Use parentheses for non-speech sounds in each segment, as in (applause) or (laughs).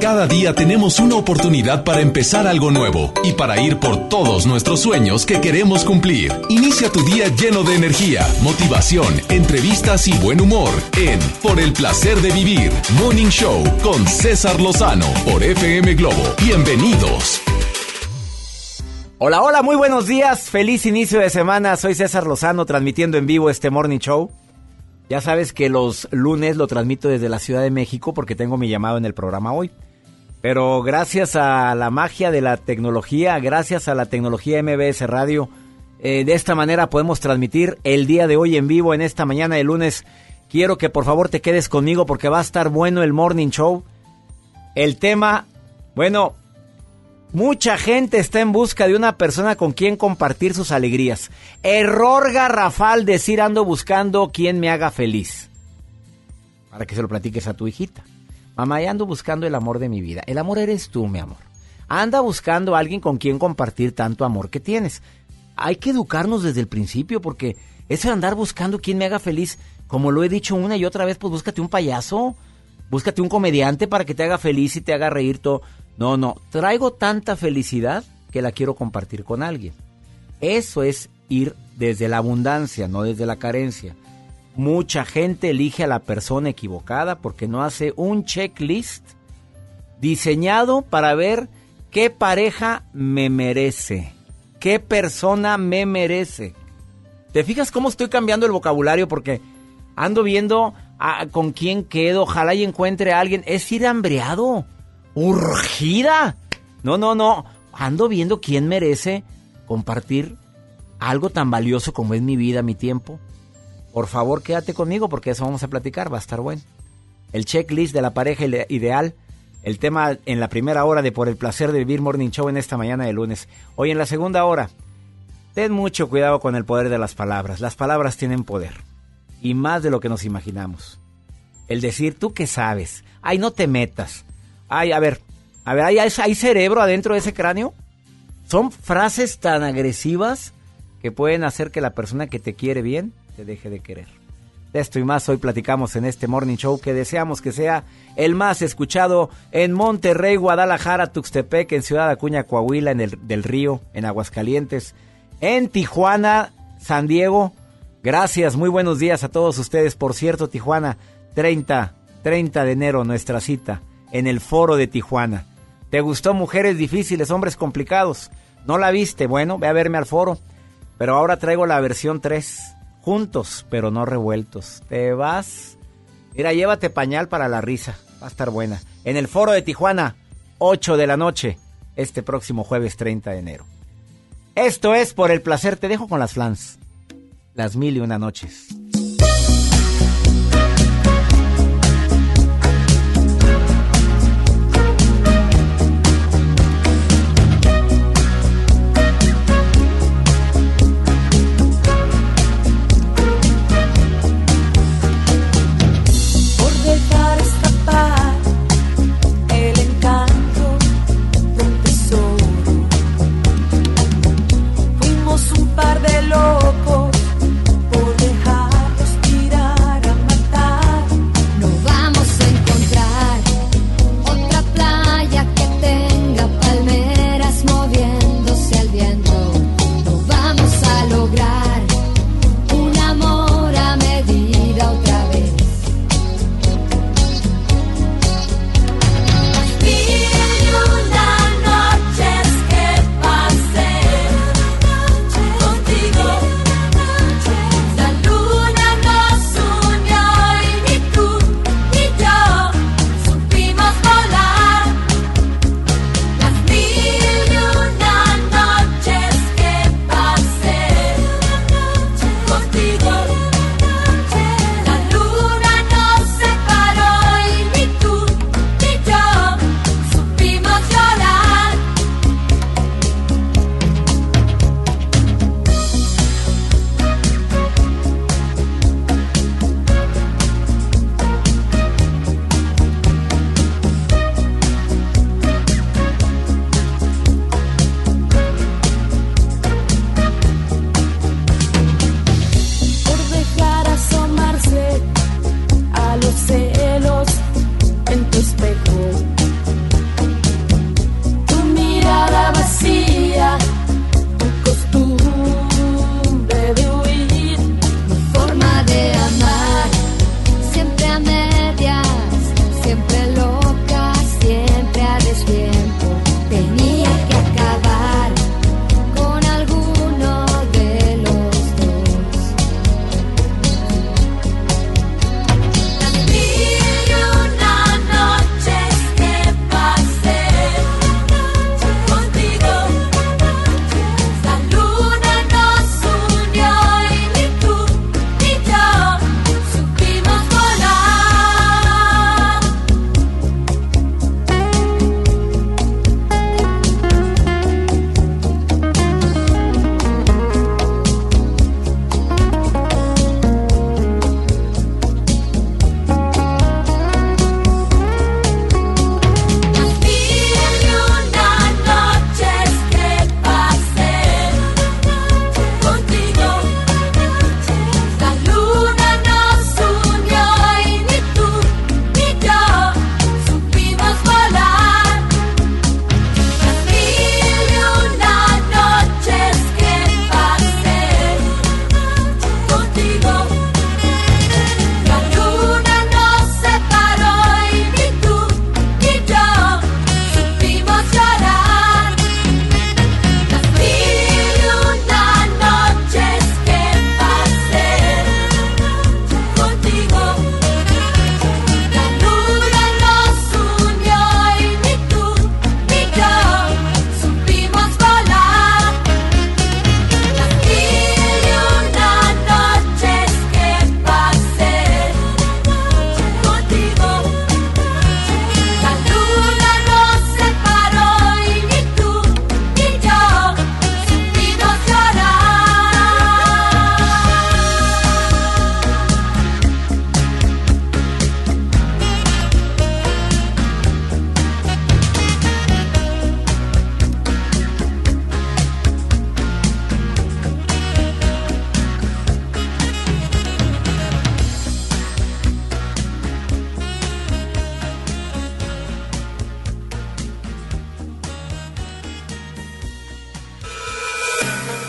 Cada día tenemos una oportunidad para empezar algo nuevo y para ir por todos nuestros sueños que queremos cumplir. Inicia tu día lleno de energía, motivación, entrevistas y buen humor en Por el placer de vivir, Morning Show con César Lozano por FM Globo. Bienvenidos. Hola, hola, muy buenos días. Feliz inicio de semana. Soy César Lozano transmitiendo en vivo este Morning Show. Ya sabes que los lunes lo transmito desde la Ciudad de México porque tengo mi llamado en el programa hoy. Pero gracias a la magia de la tecnología, gracias a la tecnología MBS Radio, eh, de esta manera podemos transmitir el día de hoy en vivo, en esta mañana de lunes. Quiero que por favor te quedes conmigo porque va a estar bueno el Morning Show. El tema, bueno, mucha gente está en busca de una persona con quien compartir sus alegrías. Error garrafal decir ando buscando quien me haga feliz. Para que se lo platiques a tu hijita. Mamá, ya ando buscando el amor de mi vida. El amor eres tú, mi amor. Anda buscando a alguien con quien compartir tanto amor que tienes. Hay que educarnos desde el principio porque eso de andar buscando quien me haga feliz, como lo he dicho una y otra vez, pues búscate un payaso, búscate un comediante para que te haga feliz y te haga reír todo. No, no, traigo tanta felicidad que la quiero compartir con alguien. Eso es ir desde la abundancia, no desde la carencia. Mucha gente elige a la persona equivocada porque no hace un checklist diseñado para ver qué pareja me merece, qué persona me merece. ¿Te fijas cómo estoy cambiando el vocabulario? Porque ando viendo con quién quedo, ojalá y encuentre a alguien. Es ir hambreado, urgida. No, no, no. Ando viendo quién merece compartir algo tan valioso como es mi vida, mi tiempo. Por favor, quédate conmigo porque eso vamos a platicar, va a estar bueno. El checklist de la pareja ideal, el tema en la primera hora de Por el placer de vivir Morning Show en esta mañana de lunes. Hoy en la segunda hora, ten mucho cuidado con el poder de las palabras. Las palabras tienen poder y más de lo que nos imaginamos. El decir, tú qué sabes, ay, no te metas. Ay, a ver, a ver, ¿hay, ¿hay cerebro adentro de ese cráneo? Son frases tan agresivas que pueden hacer que la persona que te quiere bien te deje de querer. De esto y más hoy platicamos en este Morning Show que deseamos que sea el más escuchado en Monterrey, Guadalajara, Tuxtepec, en Ciudad Acuña, Coahuila, en el del Río, en Aguascalientes, en Tijuana, San Diego. Gracias, muy buenos días a todos ustedes. Por cierto, Tijuana, 30, 30 de enero nuestra cita en el foro de Tijuana. ¿Te gustó Mujeres Difíciles, Hombres Complicados? ¿No la viste? Bueno, ve a verme al foro. Pero ahora traigo la versión 3 juntos, pero no revueltos. Te vas. Mira, llévate pañal para la risa. Va a estar buena. En el foro de Tijuana, 8 de la noche, este próximo jueves 30 de enero. Esto es por el placer. Te dejo con las flans. Las mil y una noches.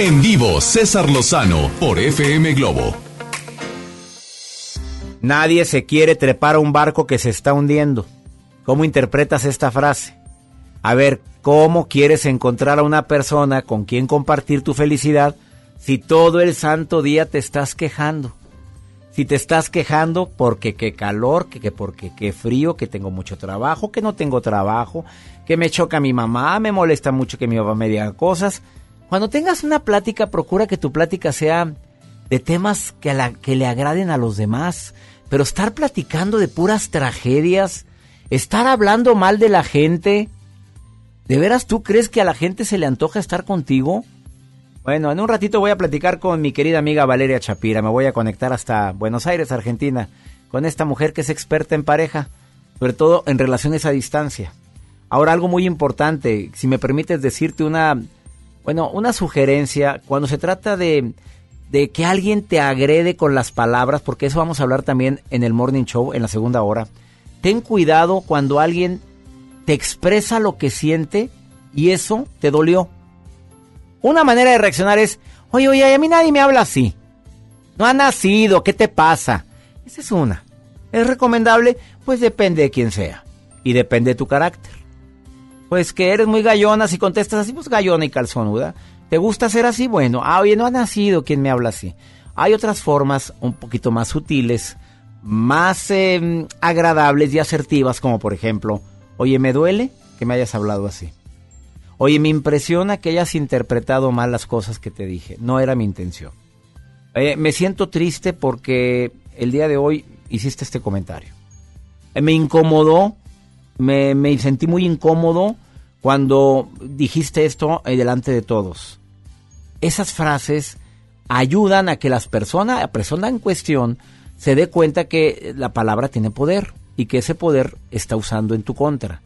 En vivo, César Lozano por FM Globo. Nadie se quiere trepar a un barco que se está hundiendo. ¿Cómo interpretas esta frase? A ver, ¿cómo quieres encontrar a una persona con quien compartir tu felicidad si todo el santo día te estás quejando? Si te estás quejando porque qué calor, que, que porque qué frío, que tengo mucho trabajo, que no tengo trabajo, que me choca mi mamá, me molesta mucho que mi papá me diga cosas. Cuando tengas una plática, procura que tu plática sea de temas que, la, que le agraden a los demás. Pero estar platicando de puras tragedias, estar hablando mal de la gente, ¿de veras tú crees que a la gente se le antoja estar contigo? Bueno, en un ratito voy a platicar con mi querida amiga Valeria Chapira. Me voy a conectar hasta Buenos Aires, Argentina, con esta mujer que es experta en pareja, sobre todo en relaciones a distancia. Ahora algo muy importante, si me permites decirte una, bueno, una sugerencia, cuando se trata de de que alguien te agrede con las palabras, porque eso vamos a hablar también en el Morning Show, en la segunda hora. Ten cuidado cuando alguien te expresa lo que siente y eso te dolió. Una manera de reaccionar es, oye, oye, a mí nadie me habla así. No ha nacido, ¿qué te pasa? Esa es una. ¿Es recomendable? Pues depende de quién sea. Y depende de tu carácter. Pues que eres muy gallona, si contestas así, pues gallona y calzonuda. ¿Te gusta ser así? Bueno, ah, oye, no ha nacido quien me habla así. Hay otras formas un poquito más sutiles, más em, agradables y asertivas, como por ejemplo, oye, me duele que me hayas hablado así. Oye, me impresiona que hayas interpretado mal las cosas que te dije. No era mi intención. Eh, me siento triste porque el día de hoy hiciste este comentario. Eh, me incomodó, me, me, sentí muy incómodo cuando dijiste esto eh, delante de todos esas frases ayudan a que las personas, la persona en cuestión, se dé cuenta que la palabra tiene poder y que ese poder está usando en tu contra.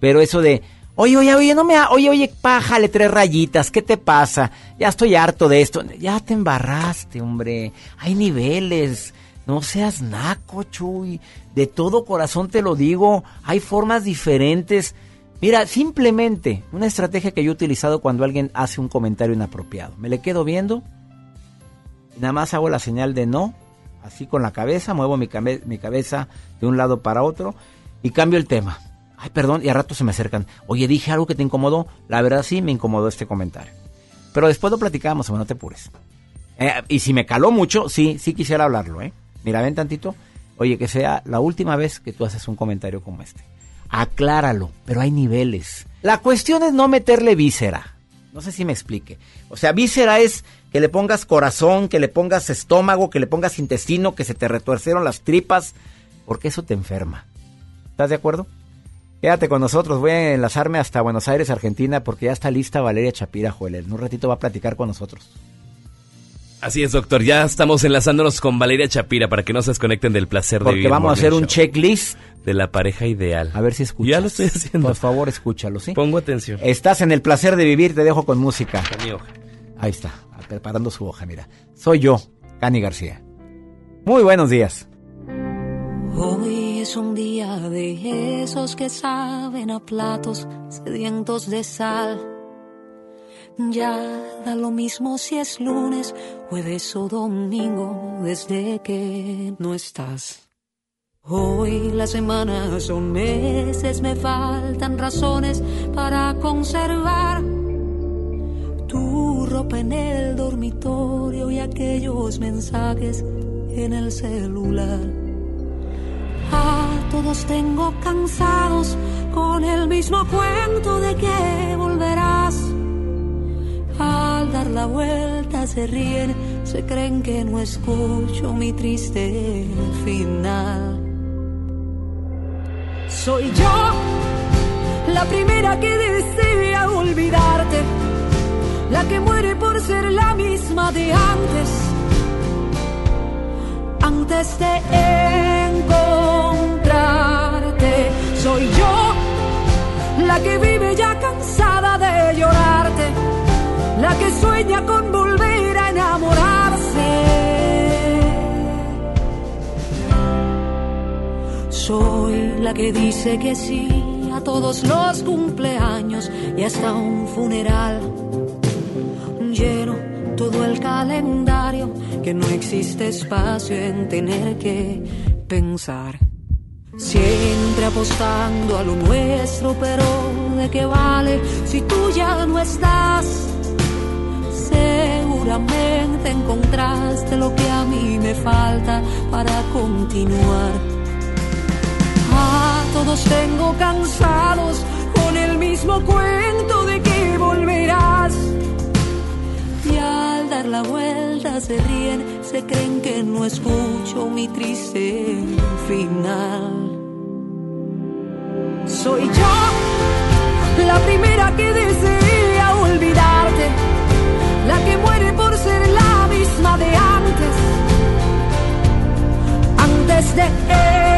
Pero eso de, oye, oye, oye, no me, oye, oye, pájale tres rayitas, ¿qué te pasa? Ya estoy harto de esto. Ya te embarraste, hombre. Hay niveles. No seas naco, Chuy. De todo corazón te lo digo. Hay formas diferentes Mira, simplemente una estrategia que yo he utilizado cuando alguien hace un comentario inapropiado. Me le quedo viendo nada más hago la señal de no, así con la cabeza, muevo mi, mi cabeza de un lado para otro y cambio el tema. Ay, perdón, y a rato se me acercan. Oye, dije algo que te incomodó. La verdad sí me incomodó este comentario. Pero después lo platicamos, no te apures. Eh, y si me caló mucho, sí, sí quisiera hablarlo, ¿eh? Mira, ven tantito. Oye, que sea la última vez que tú haces un comentario como este acláralo, pero hay niveles. La cuestión es no meterle víscera. No sé si me explique. O sea, víscera es que le pongas corazón, que le pongas estómago, que le pongas intestino, que se te retuercieron las tripas, porque eso te enferma. ¿Estás de acuerdo? Quédate con nosotros, voy a enlazarme hasta Buenos Aires, Argentina, porque ya está lista Valeria Chapira, Joel. En un ratito va a platicar con nosotros. Así es, doctor. Ya estamos enlazándonos con Valeria Chapira para que no se desconecten del placer de vivir. Porque vamos a hacer un checklist de la pareja ideal. A ver si escuchas. Ya lo estoy haciendo. Por favor, escúchalo, ¿sí? Pongo atención. Estás en el placer de vivir, te dejo con música. Mi hoja. Ahí está, preparando su hoja, mira. Soy yo, Cani García. Muy buenos días. Hoy es un día de esos que saben a platos sedientos de sal ya da lo mismo si es lunes, jueves o domingo desde que no estás. Hoy las semanas son meses, me faltan razones para conservar tu ropa en el dormitorio y aquellos mensajes en el celular. A todos tengo cansados con el mismo cuento de que volverás al dar la vuelta se ríen, se creen que no escucho mi triste final. Soy yo la primera que desea olvidarte, la que muere por ser la misma de antes. Antes de encontrarte, soy yo la que vive ya cansada de llorarte la que sueña con volver a enamorarse. Soy la que dice que sí a todos los cumpleaños y hasta un funeral lleno todo el calendario, que no existe espacio en tener que pensar. Siempre apostando a lo nuestro, pero ¿de qué vale si tú ya no estás? Seguramente encontraste lo que a mí me falta para continuar. A todos tengo cansados con el mismo cuento de que volverás. Y al dar la vuelta se ríen, se creen que no escucho mi triste final. Soy yo la primera que desea olvidarte, la que muere por ser la misma de antes, antes de encontrarte.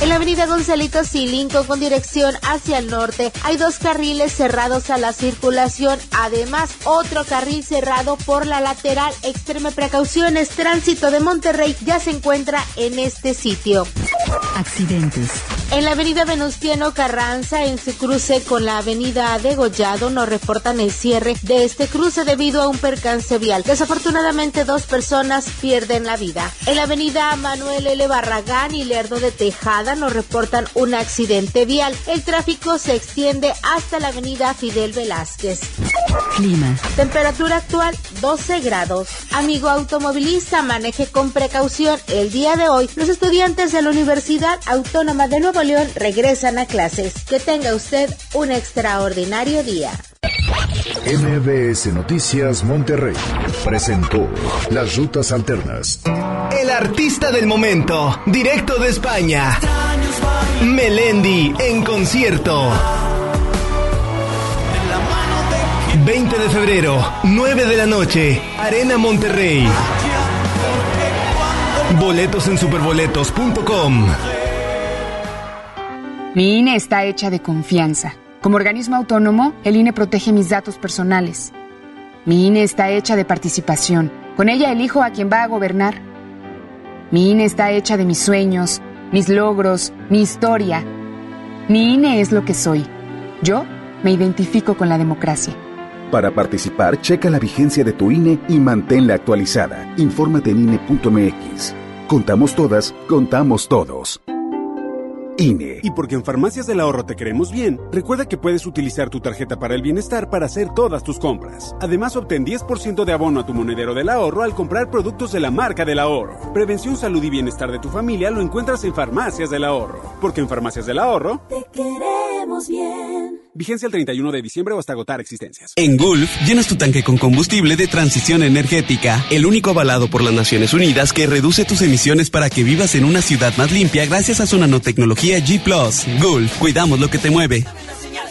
En la avenida Gonzalito Silinco con dirección hacia el norte hay dos carriles cerrados a la circulación, además otro carril cerrado por la lateral. Extreme precauciones, tránsito de Monterrey ya se encuentra en este sitio. Accidentes. En la avenida Venustiano Carranza, en su cruce con la avenida Degollado, nos reportan el cierre de este cruce debido a un percance vial. Desafortunadamente, dos personas pierden la vida. En la avenida Manuel L. Barragán y Lerdo de Tejada nos reportan un accidente vial. El tráfico se extiende hasta la avenida Fidel Velázquez. Clima. Temperatura actual 12 grados. Amigo automovilista, maneje con precaución. El día de hoy, los estudiantes de la Universidad Autónoma de Nuevo León regresan a clases. Que tenga usted un extraordinario día. MBS Noticias Monterrey presentó Las Rutas Alternas. El artista del momento, directo de España. Melendi en concierto. 20 de febrero, 9 de la noche, Arena Monterrey. Boletos en superboletos.com. Mi INE está hecha de confianza. Como organismo autónomo, el INE protege mis datos personales. Mi INE está hecha de participación. Con ella elijo a quien va a gobernar. Mi INE está hecha de mis sueños, mis logros, mi historia. Mi INE es lo que soy. Yo me identifico con la democracia. Para participar, checa la vigencia de tu INE y manténla actualizada. Infórmate en INE.mx. Contamos todas, contamos todos. INE. Y porque en Farmacias del Ahorro te queremos bien, recuerda que puedes utilizar tu tarjeta para el bienestar para hacer todas tus compras. Además, obtén 10% de abono a tu monedero del ahorro al comprar productos de la marca del ahorro. Prevención, salud y bienestar de tu familia lo encuentras en Farmacias del Ahorro. Porque en Farmacias del Ahorro Te queremos bien. Vigencia el 31 de diciembre o hasta agotar existencias. En Gulf, llenas tu tanque con combustible de transición energética, el único avalado por las Naciones Unidas que reduce tus emisiones para que vivas en una ciudad más limpia gracias a su nanotecnología G ⁇ Gulf, cuidamos lo que te mueve.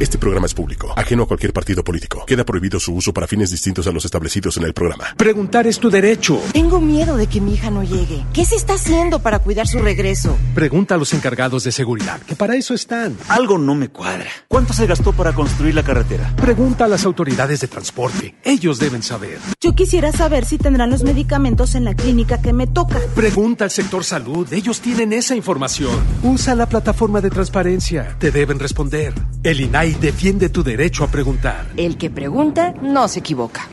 Este programa es público, ajeno a cualquier partido político. Queda prohibido su uso para fines distintos a los establecidos en el programa. Preguntar es tu derecho. Tengo miedo de que mi hija no llegue. ¿Qué se está haciendo para cuidar su regreso? Pregunta a los encargados de seguridad, que para eso están. Algo no me cuadra. ¿Cuánto se gastó para construir la carretera? Pregunta a las autoridades de transporte. Ellos deben saber. Yo quisiera saber si tendrán los medicamentos en la clínica que me toca. Pregunta al sector salud. Ellos tienen esa información. Usa la plataforma de transparencia. Te deben responder. El INAI defiende tu derecho a preguntar. El que pregunta no se equivoca.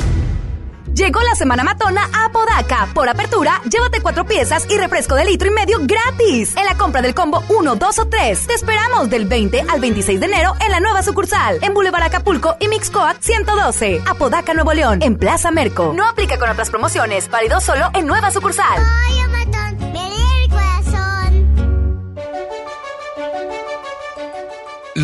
Llegó la semana matona a Podaca. Por apertura, llévate cuatro piezas y refresco de litro y medio gratis. En la compra del combo 1, 2 o 3. Te esperamos del 20 al 26 de enero en la nueva sucursal. En Boulevard Acapulco y Mixcoat 112. Apodaca, Nuevo León. En Plaza Merco. No aplica con otras promociones. Válido solo en nueva sucursal.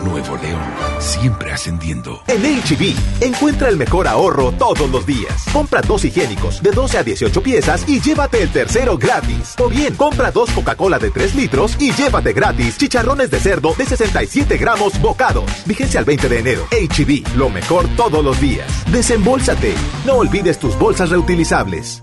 Nuevo León, siempre ascendiendo. En HB, encuentra el mejor ahorro todos los días. Compra dos higiénicos de 12 a 18 piezas y llévate el tercero gratis. O bien, compra dos Coca-Cola de 3 litros y llévate gratis chicharrones de cerdo de 67 gramos bocados. Vigencia al 20 de enero. HB, lo mejor todos los días. Desembolsate. No olvides tus bolsas reutilizables.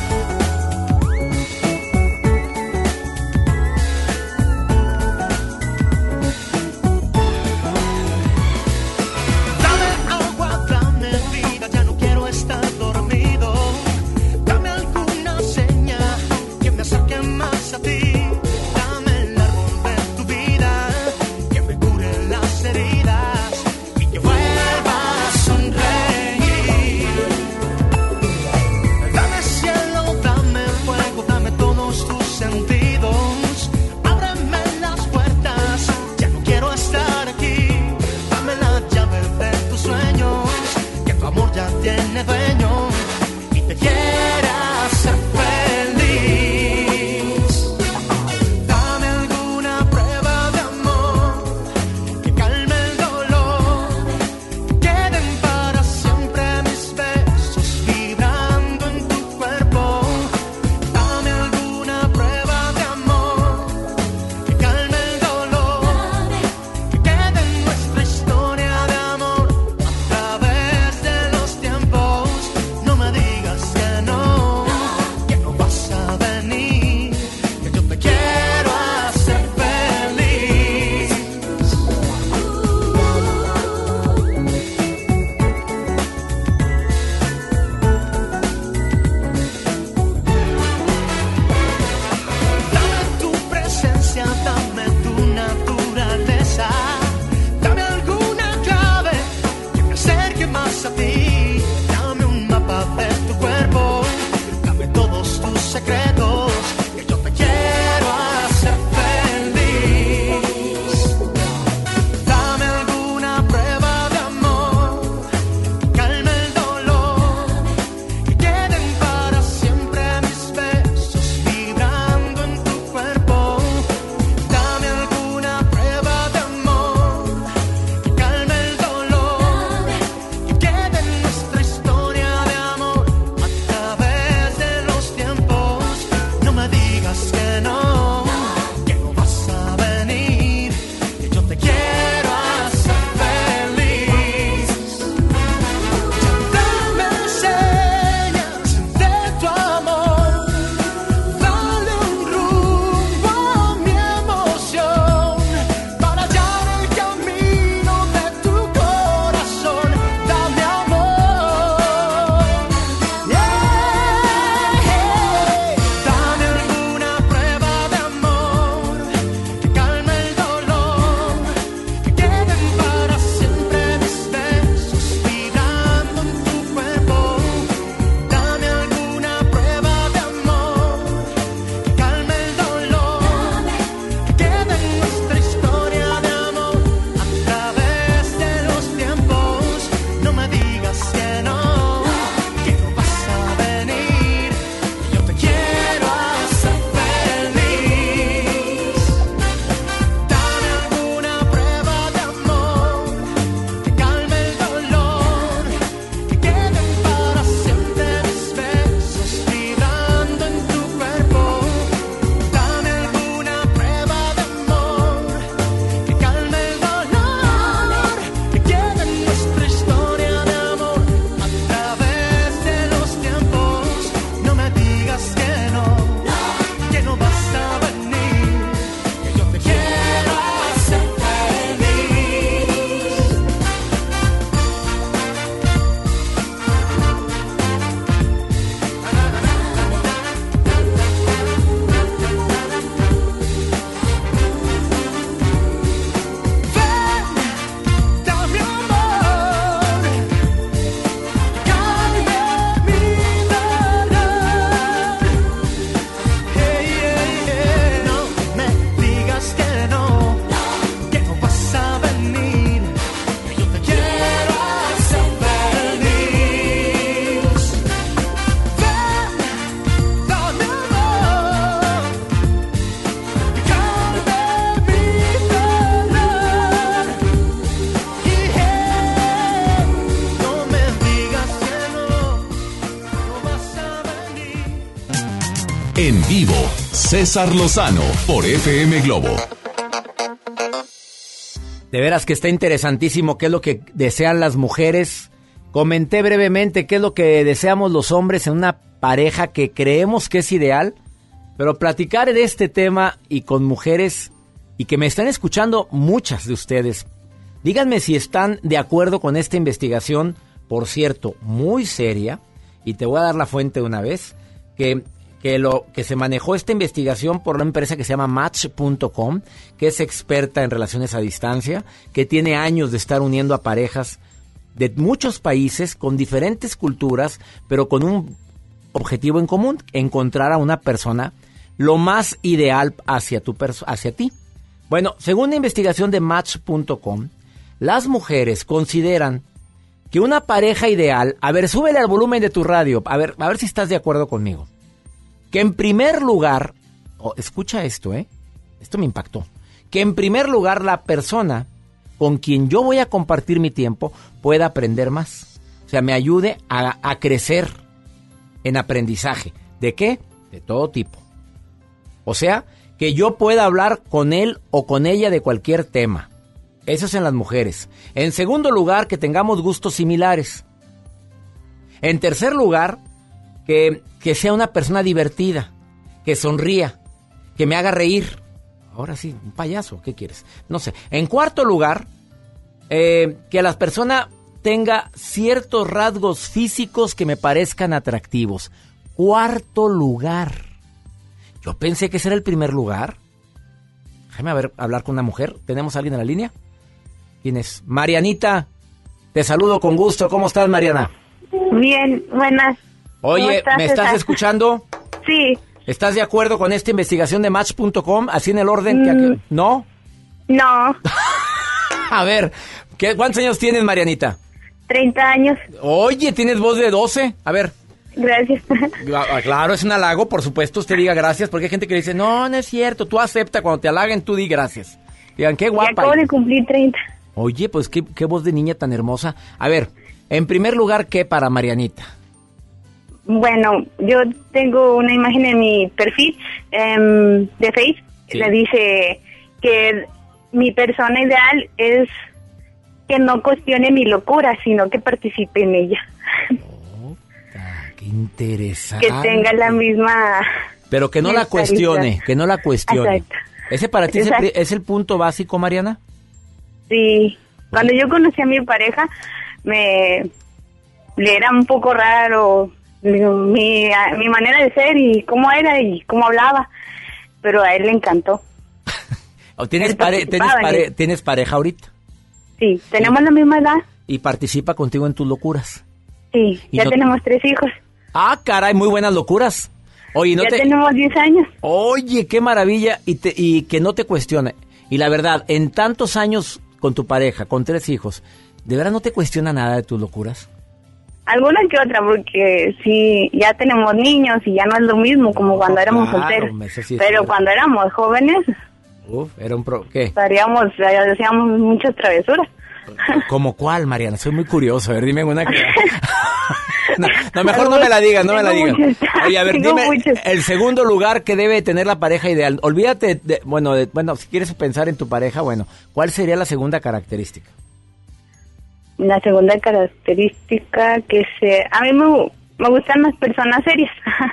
Vivo, César Lozano por FM Globo. De veras que está interesantísimo qué es lo que desean las mujeres. Comenté brevemente qué es lo que deseamos los hombres en una pareja que creemos que es ideal. Pero platicar de este tema y con mujeres y que me están escuchando muchas de ustedes. Díganme si están de acuerdo con esta investigación, por cierto, muy seria. Y te voy a dar la fuente de una vez. Que que, lo, que se manejó esta investigación por una empresa que se llama Match.com, que es experta en relaciones a distancia, que tiene años de estar uniendo a parejas de muchos países con diferentes culturas, pero con un objetivo en común, encontrar a una persona lo más ideal hacia, tu hacia ti. Bueno, según la investigación de Match.com, las mujeres consideran que una pareja ideal, a ver, súbele al volumen de tu radio, a ver, a ver si estás de acuerdo conmigo que en primer lugar, escucha esto, ¿eh? Esto me impactó. Que en primer lugar la persona con quien yo voy a compartir mi tiempo pueda aprender más. O sea, me ayude a, a crecer en aprendizaje. ¿De qué? De todo tipo. O sea, que yo pueda hablar con él o con ella de cualquier tema. Eso es en las mujeres. En segundo lugar, que tengamos gustos similares. En tercer lugar, que, sea una persona divertida, que sonría, que me haga reír. Ahora sí, un payaso, ¿qué quieres? No sé. En cuarto lugar, eh, que la persona tenga ciertos rasgos físicos que me parezcan atractivos. Cuarto lugar. Yo pensé que ese era el primer lugar. Déjame ver, hablar con una mujer. ¿Tenemos a alguien en la línea? ¿Quién es? Marianita. Te saludo con gusto. ¿Cómo estás, Mariana? Bien, buenas. Oye, ¿me estás escuchando? Sí. ¿Estás de acuerdo con esta investigación de Match.com? Así en el orden que... Mm. ¿No? No. (laughs) A ver, ¿qué, ¿cuántos años tienes, Marianita? 30 años. Oye, tienes voz de 12. A ver. Gracias. Ah, claro, es un halago, por supuesto, usted diga gracias, porque hay gente que dice, no, no es cierto, tú acepta, cuando te halaguen, tú di gracias. Digan, qué guapa. acabo de cumplir 30. Oye, pues qué, qué voz de niña tan hermosa. A ver, en primer lugar, ¿qué para Marianita? Bueno, yo tengo una imagen en mi perfil em, de Facebook que le dice que mi persona ideal es que no cuestione mi locura, sino que participe en ella. qué interesante. Que tenga la misma... Pero que no la cuestione, que no la cuestione. Exacto. ¿Ese para ti es el, es el, punto básico, Mariana? Sí. Cuando yo conocí a mi pareja, me le era un poco raro mi, mi manera de ser y cómo era y cómo hablaba, pero a él le encantó. (laughs) ¿Tienes, ¿tienes, pareja ahorita? Sí, tenemos la misma edad. ¿Y participa contigo en tus locuras? Sí, ya tenemos tres hijos. Ah, caray, muy buenas locuras. Oye, ¿no ya tenemos 10 años. Oye, qué maravilla y, te, y que no te cuestione. Y la verdad, en tantos años con tu pareja, con tres hijos, ¿de verdad no te cuestiona nada de tus locuras? Alguna que otra, porque si ya tenemos niños y ya no es lo mismo como cuando éramos solteros. Pero cuando éramos jóvenes, Uf, era un pro... ¿qué? Estaríamos, hacíamos muchas travesuras. ¿Como cuál, Mariana? Soy muy curioso. A ver, dime una que... (laughs) no, mejor no me la digas, no me la digas. Oye, a ver, dime el segundo lugar que debe tener la pareja ideal. Olvídate, de, bueno, de, bueno, si quieres pensar en tu pareja, bueno, ¿cuál sería la segunda característica? La segunda característica que se... A mí me, gustan las personas serias.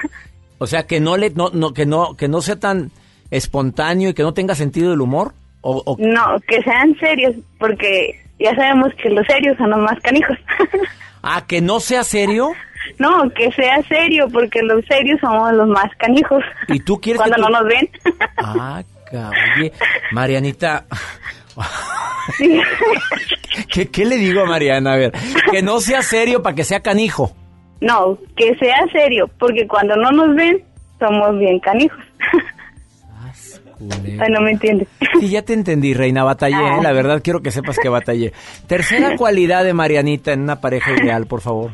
(laughs) o sea, que no, le, no, no, que, no, que no sea tan espontáneo y que no tenga sentido del humor. O, No, que sean serios, porque ya sabemos que los serios son los más canijos. (laughs) ah, que no sea serio. No, que sea serio, porque los serios somos los más canijos. ¿Y tú quieres (laughs) Cuando no nos ven. ah, cabrón. Marianita, (laughs) ¿Qué, le digo a Mariana? A ver, que no sea serio para que sea canijo. No, que sea serio, porque cuando no nos ven, somos bien canijos. Ay, no me entiendes. Sí, ya te entendí, Reina. Batallé, ¿eh? la verdad quiero que sepas que batallé. Tercera cualidad de Marianita en una pareja ideal, por favor.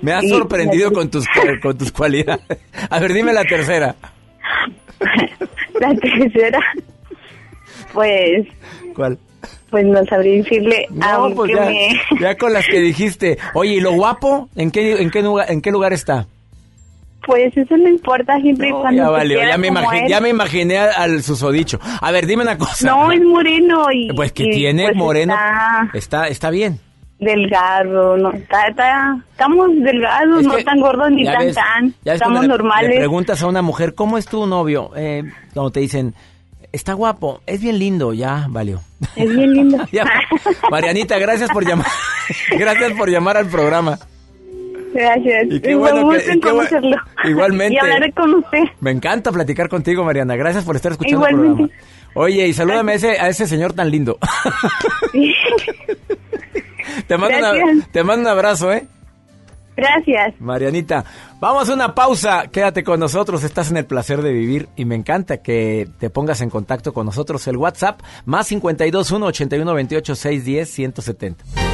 Me has sorprendido con tus, con tus cualidades. A ver, dime la tercera. (laughs) La tercera pues... ¿Cuál? Pues no sabría decirle, no, pues ya, (laughs) ya, con las que dijiste. Oye, ¿y lo guapo? ¿En qué, en qué, lugar, en qué lugar está? Pues eso no importa siempre y cuando ya valió, ya me, ya imaginé al, susodicho. A ver, dime una cosa. No, es moreno y... Pues que y, tiene pues, moreno. Está Está, está bien. delgado, no, está, está- estamos delgados, Es no tan gordos ni tan ves- tan, estamos le- normales. Le preguntas a una mujer, ¿cómo es tu novio? Eh, cuando te dicen, está guapo, es bien lindo, ya valió. Es bien lindo. (laughs) Ya. Marianita, gracias por llamar. (laughs) gracias por llamar al programa. Gracias. Y qué Me bueno que- y qué conocerlo. Igualmente. Y hablaré con usted. Me encanta platicar contigo, Mariana. Gracias por estar escuchando el programa. Oye, y salúdame a ese, a ese señor tan lindo. (laughs) te, mando una- Gracias. te mando un abrazo, ¿eh? Gracias. Marianita, vamos a una pausa. Quédate con nosotros. Estás en el placer de vivir y me encanta que te pongas en contacto con nosotros. El WhatsApp más 521 81 28 610 170.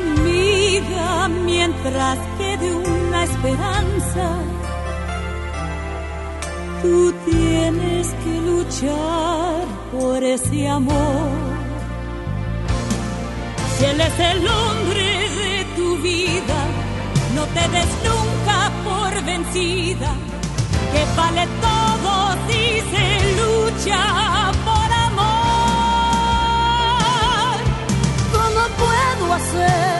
Amiga, mientras quede una esperanza, tú tienes que luchar por ese amor. Si él es el hombre de tu vida, no te des nunca por vencida, que vale todo si se lucha puedo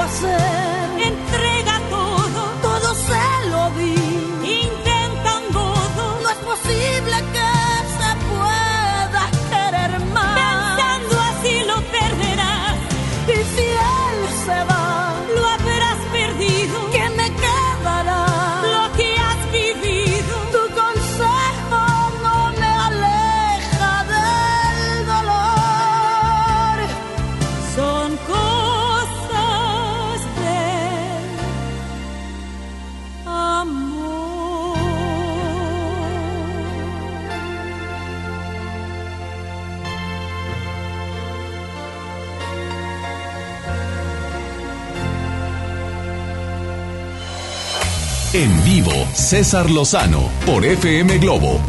hacer? César Lozano por FM Globo.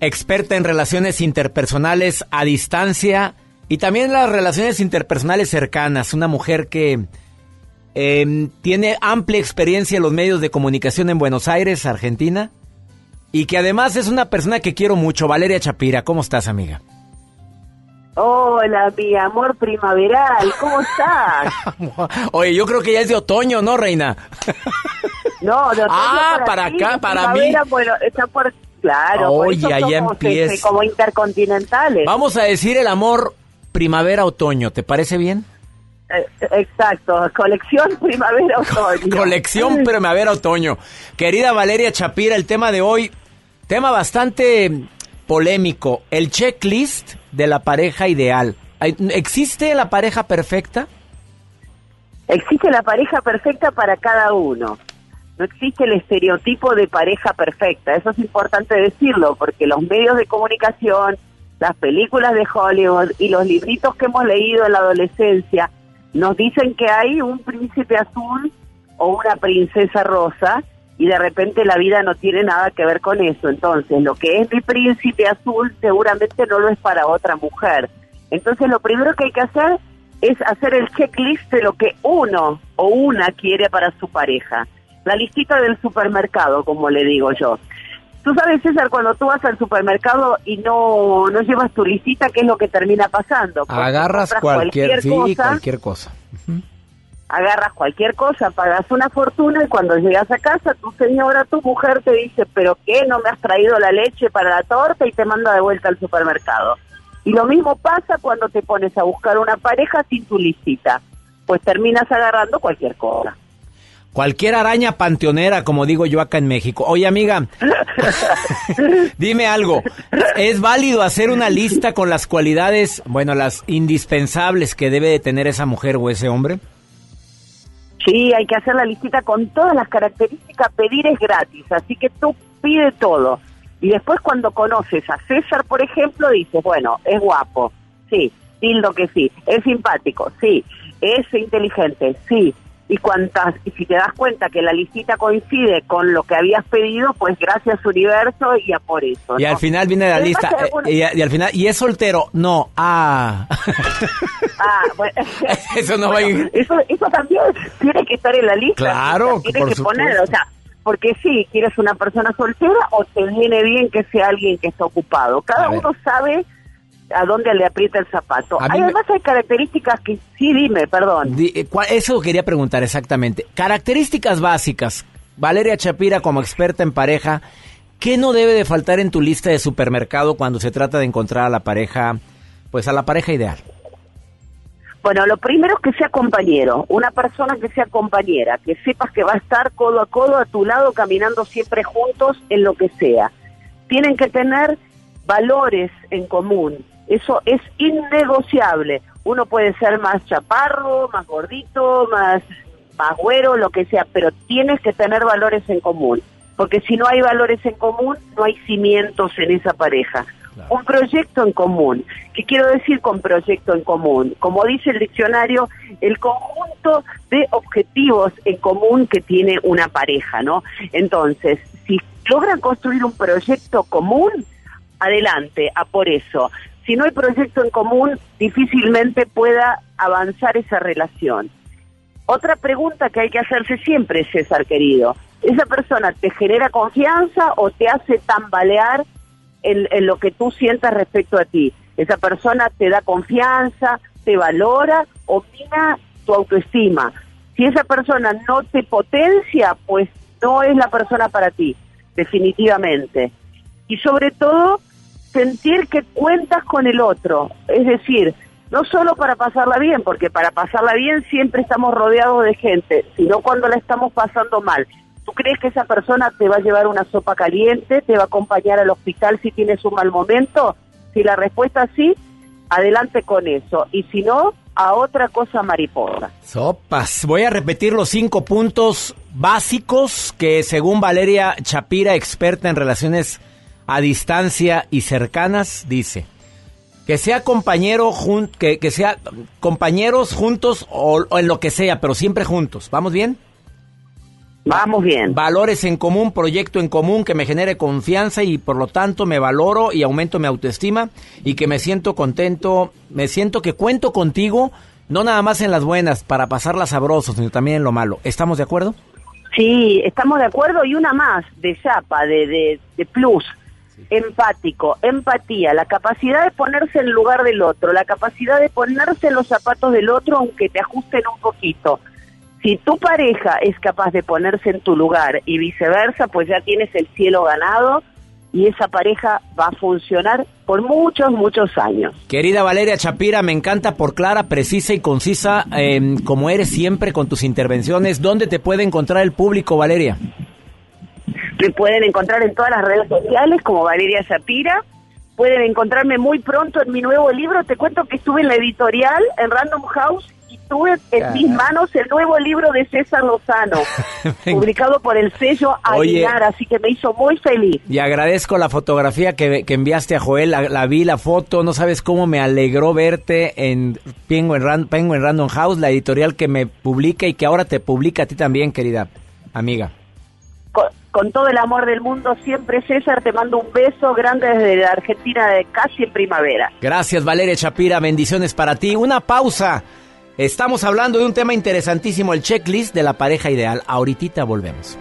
Experta en relaciones interpersonales a distancia y también las relaciones interpersonales cercanas. Una mujer que eh, tiene amplia experiencia en los medios de comunicación en Buenos Aires, Argentina. Y que además es una persona que quiero mucho, Valeria Chapira. ¿Cómo estás, amiga? Hola, mi amor primaveral, ¿cómo estás? (laughs) Oye, yo creo que ya es de otoño, ¿no, reina? No, de otoño Ah, para ti, acá, para mí. Bueno, está por... Claro, por Oye, eso ahí somos, empieza. este, como intercontinentales. Vamos a decir el amor primavera-otoño, ¿te parece bien? Eh, Exacto, colección primavera-otoño. (laughs) Colección primavera-otoño. Querida Valeria Chapira, el tema de hoy, tema bastante polémico, el checklist de la pareja ideal. ¿Existe la pareja perfecta? Existe la pareja perfecta para cada uno. No existe el estereotipo de pareja perfecta. Eso es importante decirlo, porque los medios de comunicación, las películas de Hollywood y los libritos que hemos leído en la adolescencia nos dicen que hay un príncipe azul o una princesa rosa y de repente la vida no tiene nada que ver con eso. Entonces, lo que es mi príncipe azul seguramente no lo es para otra mujer. Entonces, lo primero que hay que hacer es hacer el checklist de lo que uno o una quiere para su pareja. La listita del supermercado, como le digo yo. Tú sabes, César, cuando tú vas al supermercado y no, no llevas tu listita, ¿qué es lo que termina pasando? Pues Agarras cualquier, sí, cosa, cualquier cosa. Agarras cualquier cosa, pagas una fortuna y cuando llegas a casa, tu señora, tu mujer te dice, pero ¿qué? ¿No me has traído la leche para la torta? Y te manda de vuelta al supermercado. Y lo mismo pasa cuando te pones a buscar una pareja sin tu listita, pues terminas agarrando cualquier cosa. Cualquier araña panteonera, como digo yo acá en México. Oye, amiga, (laughs) (laughs) dime algo. ¿Es válido hacer una lista con las cualidades, bueno, las indispensables que debe de tener esa mujer o ese hombre? Sí, hay que hacer la listita con todas las características, pedir es gratis, así que tú pide todo. Y después cuando conoces a César, por ejemplo, dices, bueno, es guapo, sí, tildo que sí, es simpático, sí, es inteligente, sí. Y cuantas, y si te das cuenta que la listita coincide con lo que habías pedido, pues gracias universo y a por eso. Y al final viene la lista. eh, y, y al final, ¿y es soltero? No. Ah. (laughs) Ah, bueno, (laughs) Eso no va a. Eso, eso también tiene que estar en la lista. Claro, O sea, tiene que poner, o sea, porque sí, quieres una persona soltera o te viene bien que sea alguien que está ocupado. Cada uno sabe a dónde le aprieta el zapato. Hay, me- Además hay características que, sí, dime, perdón. Di- eh, ¿cuál- Eso quería preguntar exactamente. Características básicas. Valeria Chapira, como experta en pareja, ¿qué no debe de faltar en tu lista de supermercado cuando se trata de encontrar a la pareja, pues a la pareja ideal? Bueno, lo primero es que sea compañero, una persona que sea compañera, que sepas que va a estar codo a codo a tu lado caminando siempre juntos en lo que sea. Tienen que tener valores en común, eso es innegociable. Uno puede ser más chaparro, más gordito, más, más güero, lo que sea, pero tienes que tener valores en común, porque si no hay valores en común, no hay cimientos en esa pareja. Un proyecto en común. ¿Qué quiero decir con proyecto en común? Como dice el diccionario, el conjunto de objetivos en común que tiene una pareja, ¿no? Entonces, si logran construir un proyecto común, adelante, a por eso. Si no hay proyecto en común, difícilmente pueda avanzar esa relación. Otra pregunta que hay que hacerse siempre, César querido, ¿esa persona te genera confianza o te hace tambalear en, lo que tú sientas respecto a ti? ¿Esa persona te da confianza, te valora o mina tu autoestima? Si esa persona no te potencia, pues no es la persona para ti, definitivamente. Y sobre todo, sentir que cuentas con el otro, es decir, no solo para pasarla bien, porque para pasarla bien siempre estamos rodeados de gente, sino cuando la estamos pasando mal. ¿Tú crees que esa persona te va a llevar una sopa caliente, te va a acompañar al hospital si tienes un mal momento? Si la respuesta es sí, adelante con eso. Y si no, a otra cosa mariposa. Sopas. Voy a repetir los cinco puntos básicos que según Valeria Chapira, experta en relaciones a distancia y cercanas, dice. Que sea compañero, jun- que, que sea compañeros juntos o, o en lo que sea, pero siempre juntos. ¿Vamos bien? Vamos bien. Valores en común, proyecto en común que me genere confianza y por lo tanto me valoro y aumento mi autoestima y que me siento contento, me siento que cuento contigo, no nada más en las buenas para pasarlas sabrosos, sino también en lo malo. ¿Estamos de acuerdo? Sí, estamos de acuerdo y una más de chapa, de, de, de plus. Empático, empatía, la capacidad de ponerse en el lugar del otro, la capacidad de ponerse en los zapatos del otro aunque te ajusten un poquito. Si tu pareja es capaz de ponerse en tu lugar y viceversa, pues ya tienes el cielo ganado y esa pareja va a funcionar por muchos, muchos años. Querida Valeria Chapira, me encanta por clara, precisa y concisa, eh, como eres siempre con tus intervenciones. ¿Dónde te puede encontrar el público, Valeria? Me pueden encontrar en todas las redes sociales como Valeria Shapira. Pueden encontrarme muy pronto en mi nuevo libro. Te cuento que estuve en la editorial, en Random House, y tuve en mis manos el nuevo libro de César Lozano, (laughs) publicado por el sello Oye. Aguilar, así que me hizo muy feliz. Y agradezco la fotografía que, que enviaste a Joel, la, la vi, la foto, no sabes cómo me alegró verte en Penguin, Ran- Penguin Random House, la editorial que me publica y que ahora te publica a ti también, querida amiga. Con, con todo el amor del mundo, siempre César, te mando un beso grande desde la Argentina de casi en primavera. Gracias Valeria Chapira, bendiciones para ti. Una pausa. Estamos hablando de un tema interesantísimo, el checklist de la pareja ideal. Ahorita volvemos.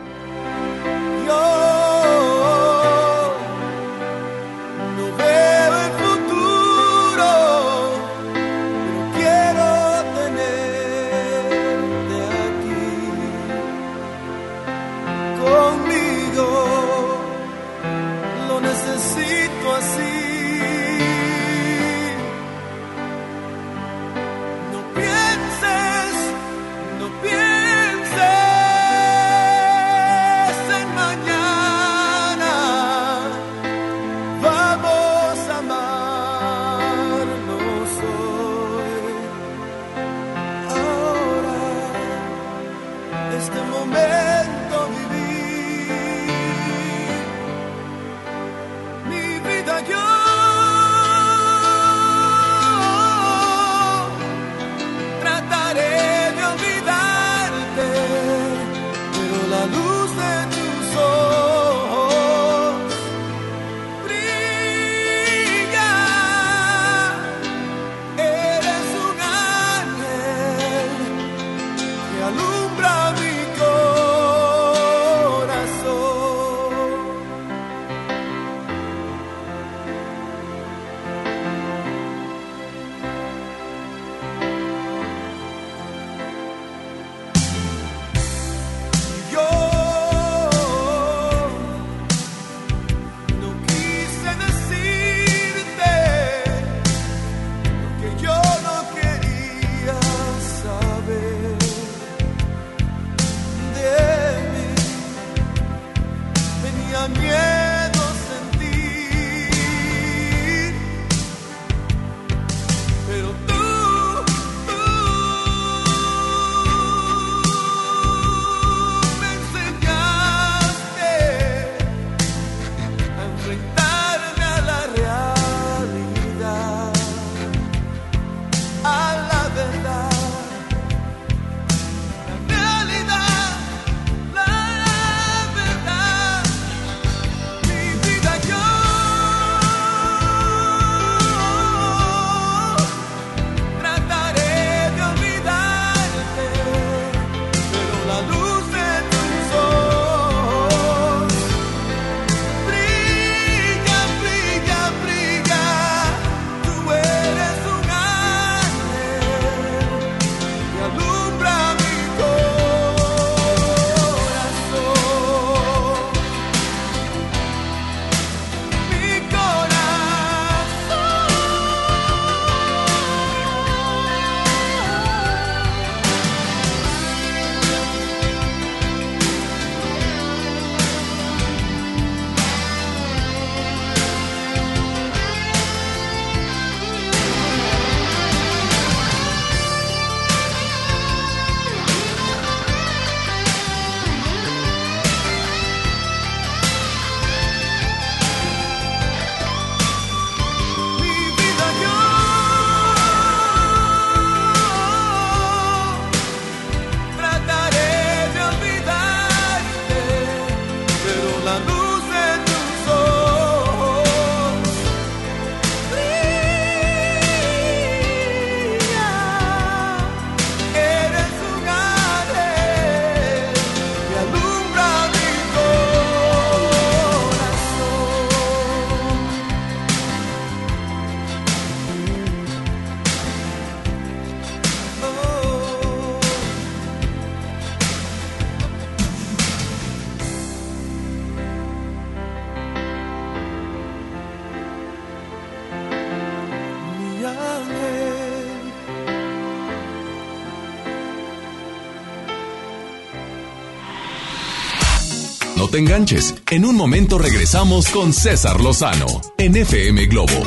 Enganches. En un momento regresamos con César Lozano en FM Globo.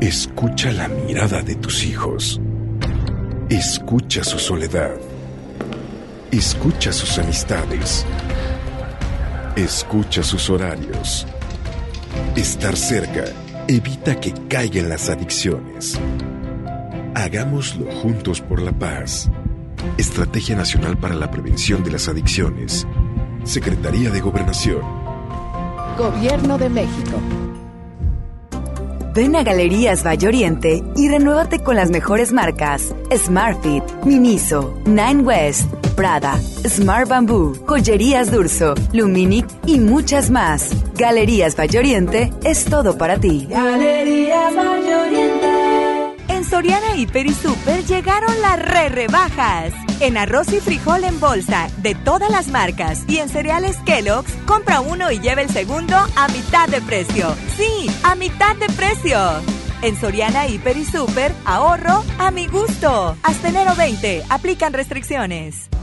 Escucha la mirada de tus hijos. Escucha su soledad. Escucha sus amistades. Escucha sus horarios. Estar cerca evita que caigan las adicciones. Hagámoslo juntos por la paz. Estrategia Nacional para la Prevención de las Adicciones. Secretaría de Gobernación. Gobierno de México. Ven a Galerías Valle Oriente y renuévate con las mejores marcas: Smartfit, Miniso, Nine West, Prada, Smart Bamboo, Joyerías Durso, Luminic y muchas más. Galerías Valle Oriente es todo para ti. Galerías Valle Oriente. En Soriana Hiper y Super llegaron las re rebajas. En arroz y frijol en bolsa de todas las marcas y en cereales Kellogg's, compra uno y lleva el segundo a mitad de precio. Sí, a mitad de precio. En Soriana Hiper y Super, ahorro a mi gusto. Hasta enero 20, aplican restricciones.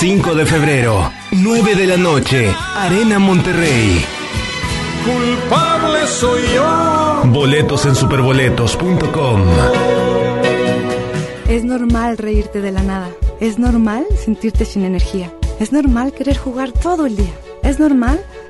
5 de febrero, 9 de la noche, Arena Monterrey. culpable soy yo. Boletos en superboletos.com. Es normal reírte de la nada. Es normal sentirte sin energía. Es normal querer jugar todo el día. Es normal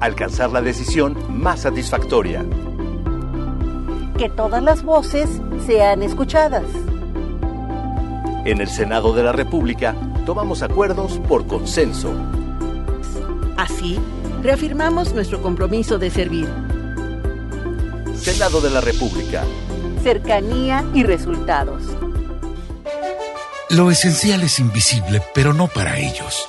Alcanzar la decisión más satisfactoria. Que todas las voces sean escuchadas. En el Senado de la República tomamos acuerdos por consenso. Así, reafirmamos nuestro compromiso de servir. Senado de la República. Cercanía y resultados. Lo esencial es invisible, pero no para ellos.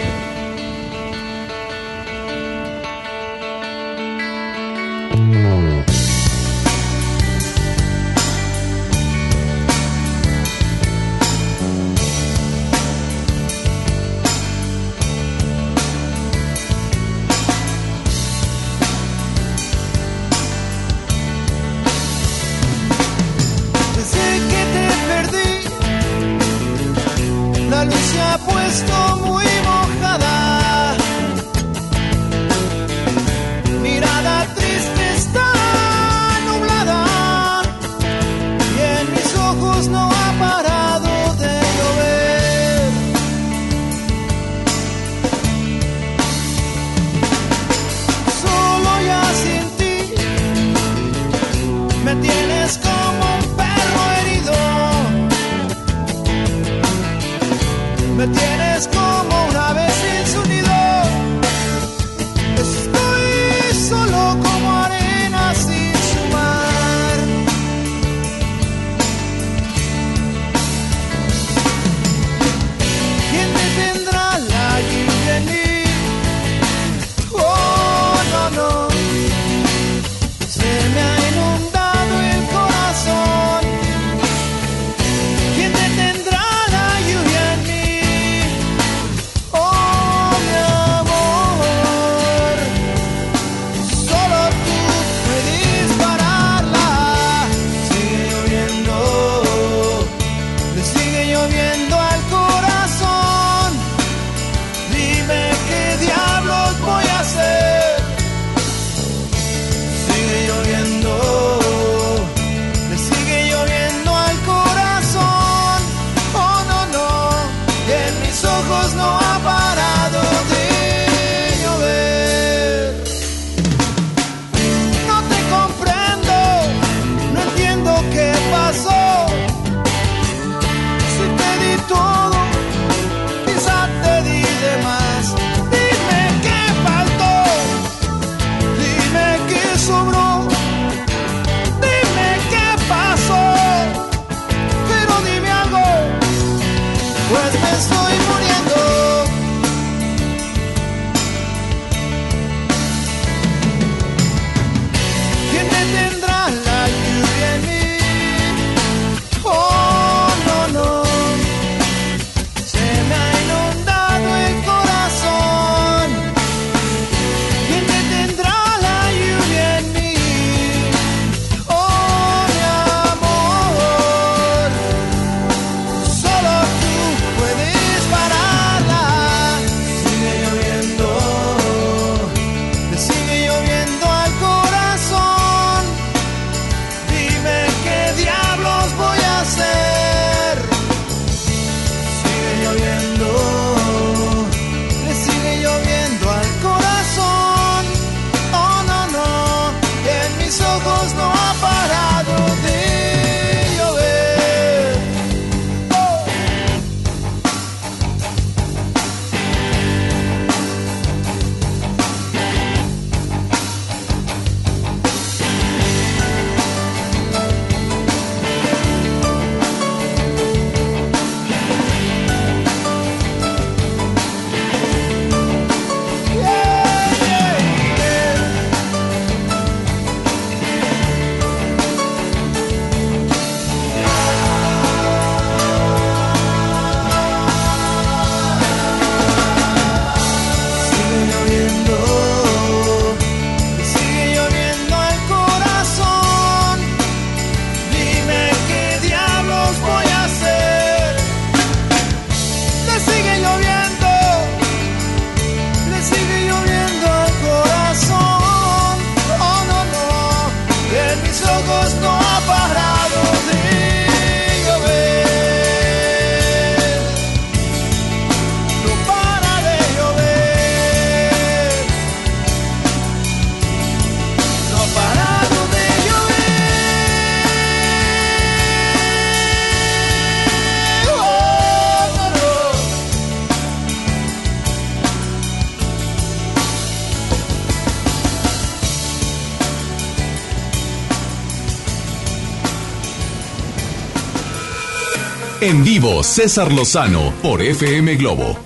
En vivo, César Lozano por FM Globo.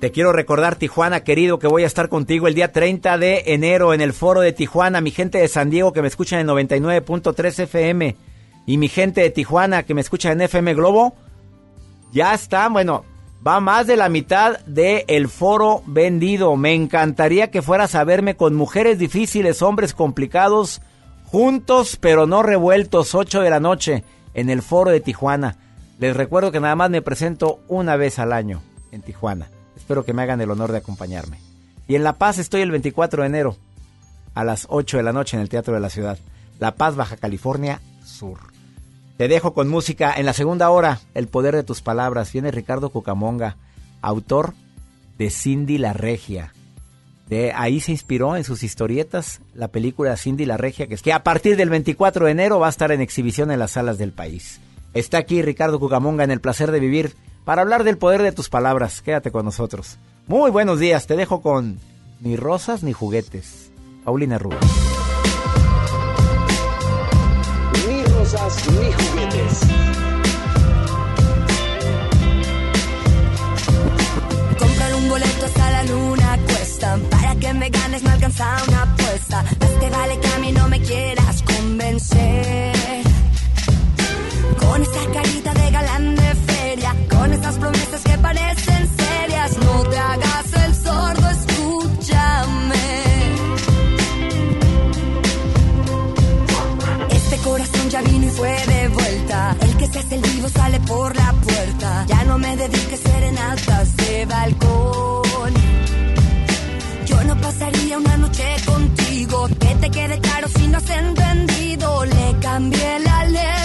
Te quiero recordar, Tijuana, querido, que voy a estar contigo el día 30 de enero en el foro de Tijuana. Mi gente de San Diego que me escucha en 99.3 FM y mi gente de Tijuana que me escucha en FM Globo, ya está, bueno, va más de la mitad del el foro vendido. Me encantaría que fueras a verme con mujeres difíciles, hombres complicados, juntos pero no revueltos, 8 de la noche en el foro de Tijuana. Les recuerdo que nada más me presento una vez al año en Tijuana. Espero que me hagan el honor de acompañarme. Y en La Paz estoy el 24 de enero a las 8 de la noche en el Teatro de la Ciudad. La Paz, Baja California Sur. Te dejo con música en la segunda hora, El poder de tus palabras. Viene Ricardo Cucamonga, autor de Cindy la Regia. De ahí se inspiró en sus historietas la película Cindy la Regia, que, es que a partir del 24 de enero va a estar en exhibición en las salas del país. Está aquí Ricardo Cucamonga en el placer de vivir para hablar del poder de tus palabras. Quédate con nosotros. Muy buenos días, te dejo con ni rosas ni juguetes. Paulina Rubio. Ni rosas ni juguetes. Que me ganes me alcanza una apuesta. Más te vale que a mí no me quieras convencer. Con esa carita de galán de feria, con esas promesas que parecen serias, no te hagas el sordo, escúchame. Este corazón ya vino y fue de vuelta. El que se hace el vivo sale por la puerta. Ya no me dediques serenatas de balcón. Pasaría una noche contigo. Que te quede claro si no has entendido. Le cambié la letra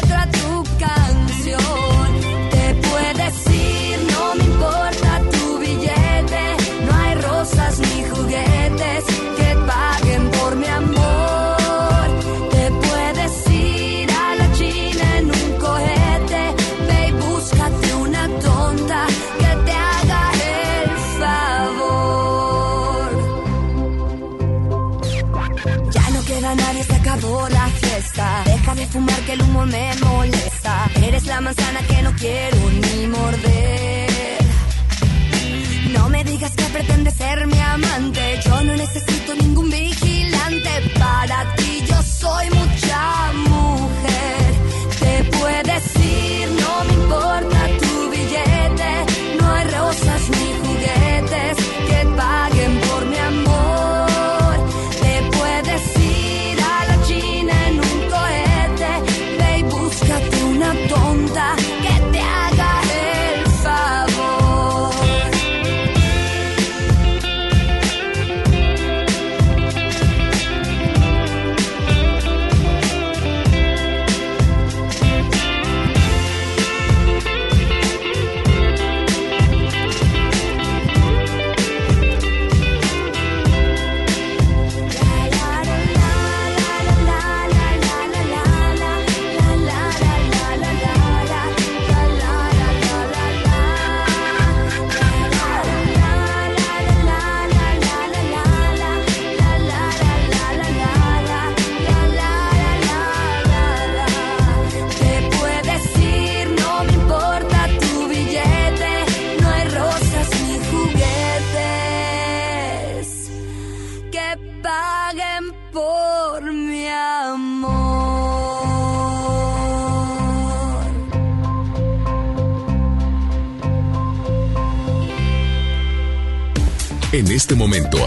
fumar que el humo me molesta. Eres la manzana que no quiero ni morder. No me digas que pretendes ser mi amante. Yo no necesito ningún vigilante. Para ti yo soy mucha mujer.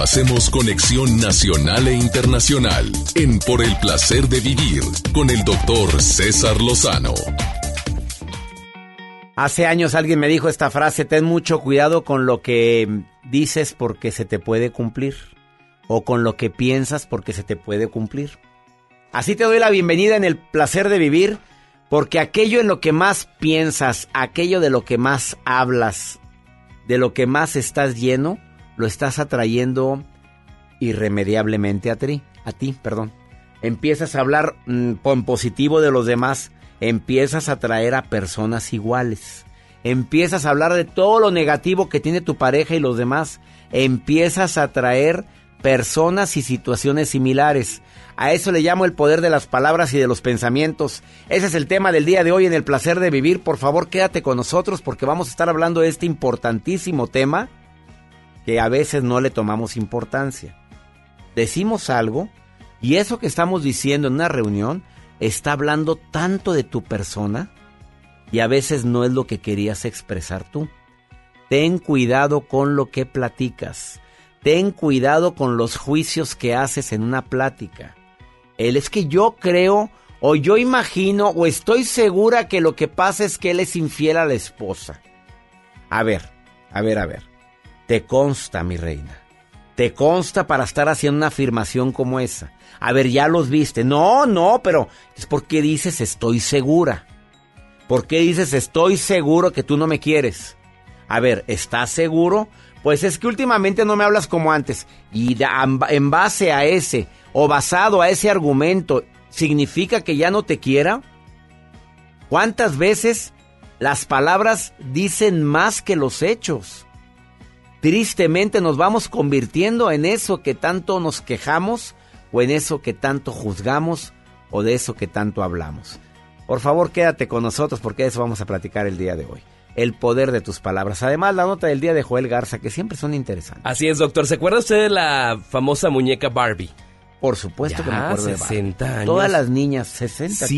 Hacemos conexión nacional e internacional en Por el placer de vivir con el doctor César Lozano. Hace años alguien me dijo esta frase, ten mucho cuidado con lo que dices porque se te puede cumplir o con lo que piensas porque se te puede cumplir. Así te doy la bienvenida en el placer de vivir porque aquello en lo que más piensas, aquello de lo que más hablas, de lo que más estás lleno, lo estás atrayendo irremediablemente a ti, a ti, perdón. Empiezas a hablar mm, en positivo de los demás, empiezas a atraer a personas iguales. Empiezas a hablar de todo lo negativo que tiene tu pareja y los demás. Empiezas a atraer personas y situaciones similares. A eso le llamo el poder de las palabras y de los pensamientos. Ese es el tema del día de hoy en el placer de vivir. Por favor, quédate con nosotros porque vamos a estar hablando de este importantísimo tema que a veces no le tomamos importancia. Decimos algo y eso que estamos diciendo en una reunión está hablando tanto de tu persona y a veces no es lo que querías expresar tú. Ten cuidado con lo que platicas. Ten cuidado con los juicios que haces en una plática. Él es que yo creo o yo imagino o estoy segura que lo que pasa es que él es infiel a la esposa. A ver, a ver, a ver. Te consta, mi reina. Te consta para estar haciendo una afirmación como esa. A ver, ya los viste. No, no, pero es porque dices estoy segura. ¿Por qué dices estoy seguro que tú no me quieres? A ver, ¿estás seguro? Pues es que últimamente no me hablas como antes. Y en base a ese o basado a ese argumento, ¿significa que ya no te quiera? ¿Cuántas veces las palabras dicen más que los hechos? Tristemente nos vamos convirtiendo en eso que tanto nos quejamos o en eso que tanto juzgamos o de eso que tanto hablamos. Por favor, quédate con nosotros porque de eso vamos a platicar el día de hoy. El poder de tus palabras. Además, la nota del día de Joel Garza, que siempre son interesantes. Así es, doctor. ¿Se acuerda usted de la famosa muñeca Barbie? Por supuesto que me acuerdo 60 de Barbie. años. Todas las niñas, 60 Sí,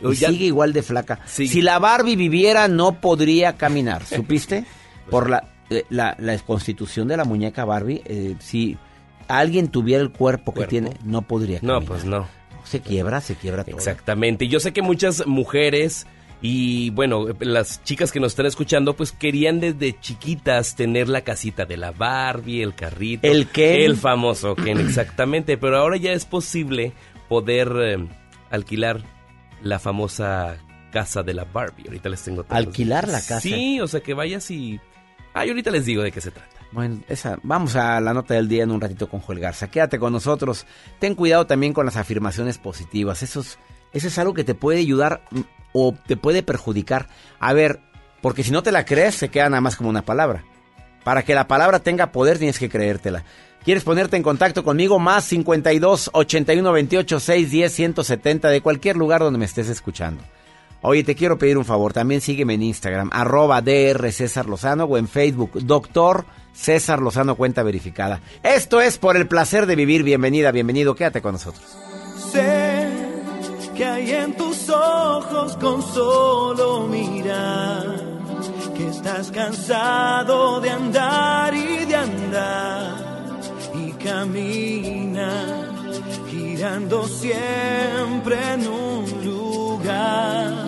tiene, y ya- sigue igual de flaca. Sí. Si la Barbie viviera, no podría caminar. (laughs) ¿Supiste? Por la, la, la constitución de la muñeca Barbie, eh, si alguien tuviera el cuerpo, que Cuerpo. tiene, no podría No, caminar. pues no. Se quiebra, se quiebra todo. Exactamente. Yo sé que muchas mujeres y bueno, las chicas que nos están escuchando pues querían desde chiquitas tener la casita de la Barbie, el carrito. ¿El Ken? El famoso Ken, (clears throat) exactamente. Pero ahora ya es posible poder eh, alquilar la famosa casa de la Barbie. Ahorita les tengo... todos ¿Alquilar la casa? Sí, o sea que vayas y... Ay, ahorita les digo de qué se trata. Bueno, vamos a la nota del día en un ratito con Joel Garza. Quédate con nosotros. Ten cuidado también con las afirmaciones positivas. Eso es, eso es algo que te puede ayudar mm, o te puede perjudicar. A ver, porque si no te la crees, se queda nada más como una palabra. Para que la palabra tenga poder, tienes que creértela. ¿Quieres ponerte en contacto conmigo? Más 52 81 28 610 170 de cualquier lugar donde me estés escuchando. Oye, te quiero pedir un favor, también sígueme en Instagram, arroba DR César Lozano o en Facebook, doctor César Lozano, cuenta verificada. Esto es por el placer de vivir. Bienvenida, bienvenido, quédate con nosotros. Sé que hay en tus ojos con solo mirar que estás cansado de andar y de andar y camina girando siempre en un lugar.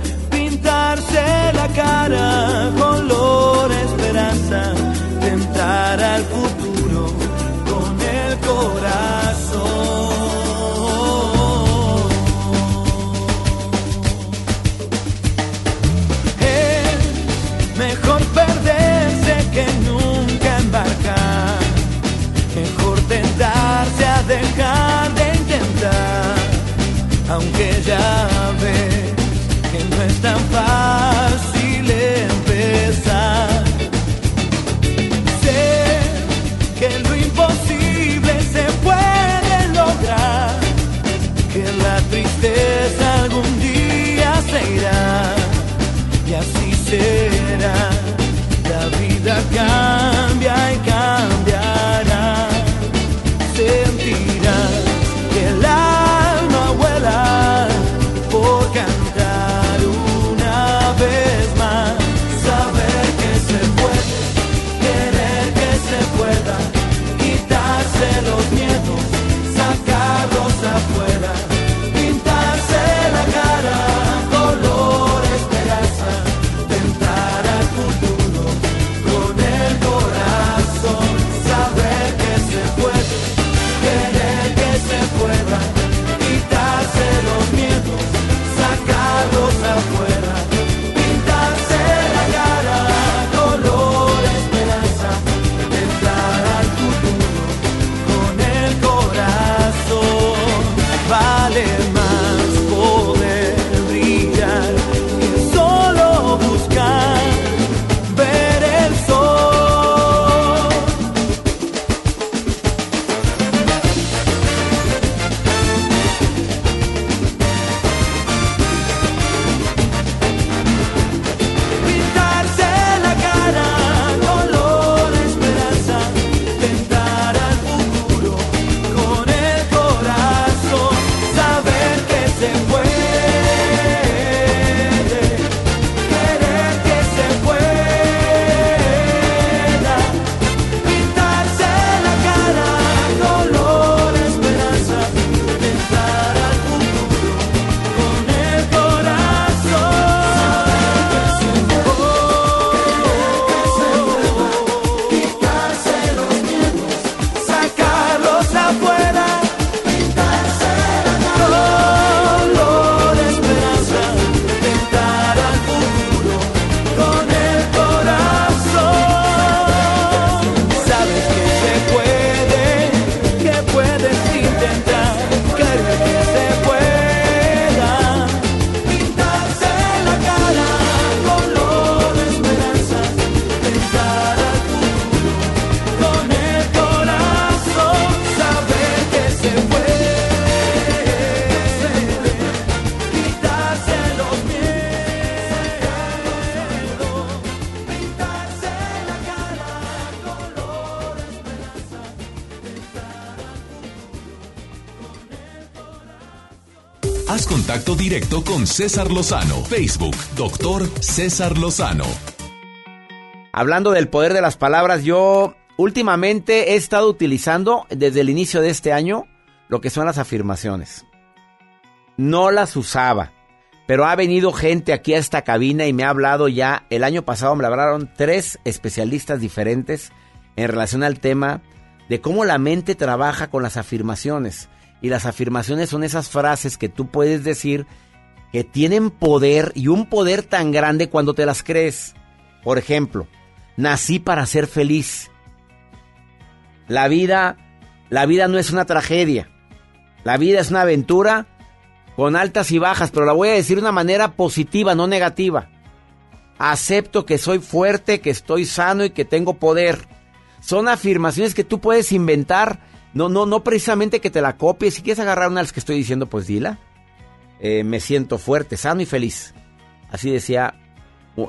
la cara color esperanza, tentar al futuro con el corazón. Con César Lozano. Facebook, doctor César Lozano. Hablando del poder de las palabras, yo últimamente he estado utilizando desde el inicio de este año lo que son las afirmaciones. No las usaba, pero ha venido gente aquí a esta cabina y me ha hablado ya, el año pasado me hablaron tres especialistas diferentes en relación al tema de cómo la mente trabaja con las afirmaciones. Y las afirmaciones son esas frases que tú puedes decir que tienen poder y un poder tan grande cuando te las crees. Por ejemplo, nací para ser feliz. La vida, la vida no es una tragedia. La vida es una aventura con altas y bajas, pero la voy a decir de una manera positiva, no negativa. Acepto que soy fuerte, que estoy sano y que tengo poder. Son afirmaciones que tú puedes inventar. No, no, no precisamente que te la copies. Si quieres agarrar una de las que estoy diciendo, pues dila. Eh, me siento fuerte, sano y feliz. Así decía,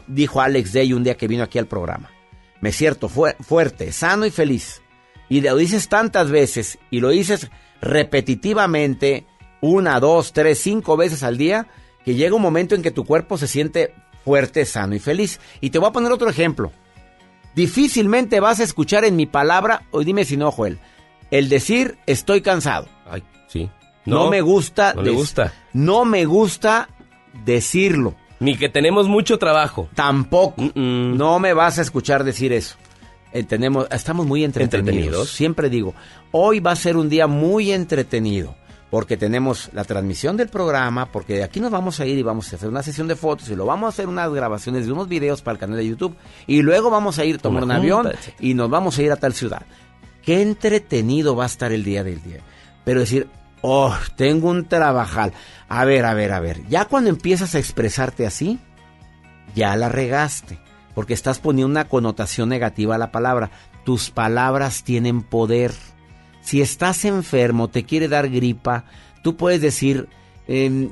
dijo Alex Day un día que vino aquí al programa. Me siento fuerte, sano y feliz. Y lo dices tantas veces y lo dices repetitivamente, una, dos, tres, cinco veces al día, que llega un momento en que tu cuerpo se siente fuerte, sano y feliz. Y te voy a poner otro ejemplo. Difícilmente vas a escuchar en mi palabra, o dime si no, Joel, el decir estoy cansado. Ay, sí. No, me gusta. No le gusta. No me gusta decirlo. Ni que tenemos mucho trabajo. Tampoco. No me vas a escuchar decir eso. Eh, tenemos, estamos muy entretenidos. Entretenidos. Siempre digo, hoy va a ser un día muy entretenido. Porque tenemos la transmisión del programa, porque de aquí nos vamos a ir y vamos a hacer una sesión de fotos y lo vamos a hacer unas grabaciones de unos videos para el canal de YouTube. Y luego vamos a ir a tomar un avión junta, y nos vamos a ir a tal ciudad. Qué entretenido va a estar el día del día. Pero decir, oh, tengo un trabajal. A ver, a ver, a ver. Ya cuando empiezas a expresarte así, ya la regaste. Porque estás poniendo una connotación negativa a la palabra. Tus palabras tienen poder. Si estás enfermo, te quiere dar gripa, tú puedes decir, em,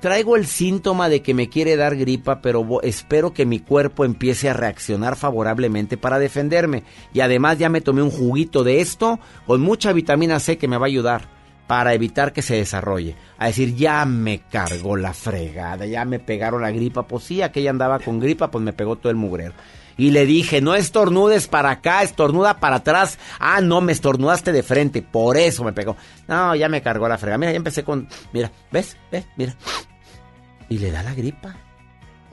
traigo el síntoma de que me quiere dar gripa, pero espero que mi cuerpo empiece a reaccionar favorablemente para defenderme. Y además ya me tomé un juguito de esto con mucha vitamina C que me va a ayudar para evitar que se desarrolle. A decir, ya me cargó la fregada, ya me pegaron la gripa. Pues sí, aquella andaba con gripa, pues me pegó todo el mugrero. Y le dije, no estornudes para acá, estornuda para atrás. Ah, no, me estornudaste de frente, por eso me pegó. No, ya me cargó la fregada. Mira, ya empecé con, mira, ¿ves? ¿Ves? Mira. Y le da la gripa.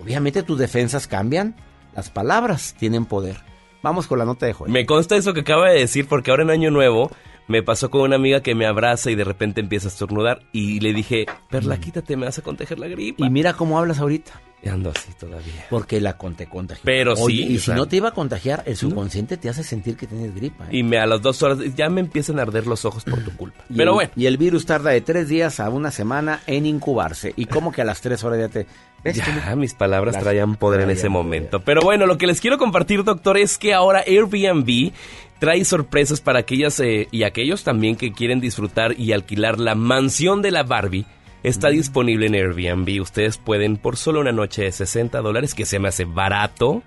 Obviamente tus defensas cambian. Las palabras tienen poder. Vamos con la nota de Joel. Me consta eso que acaba de decir porque ahora en Año Nuevo me pasó con una amiga que me abraza y de repente empieza a estornudar y le dije, Perla, quítate, me vas a contagiar la gripa. Y mira cómo hablas ahorita. Y ando así todavía. Porque la con- te contagió. Pero Oye, sí, Y si no te iba a contagiar, el subconsciente te hace sentir que tienes gripa. ¿eh? Y me a las dos horas ya me empiezan a arder los ojos por tu culpa. Y Pero el- bueno, Y el virus tarda de tres días a una semana en incubarse. Y como que a las tres horas ya te... Ya mis palabras Las- traían poder en ese poder. momento. Pero bueno, lo que les quiero compartir, doctor, es que ahora Airbnb trae sorpresas para aquellas eh, y aquellos también que quieren disfrutar y alquilar la mansión de la Barbie. Está disponible en Airbnb. Ustedes pueden, por solo una noche de 60 dólares, que se me hace barato,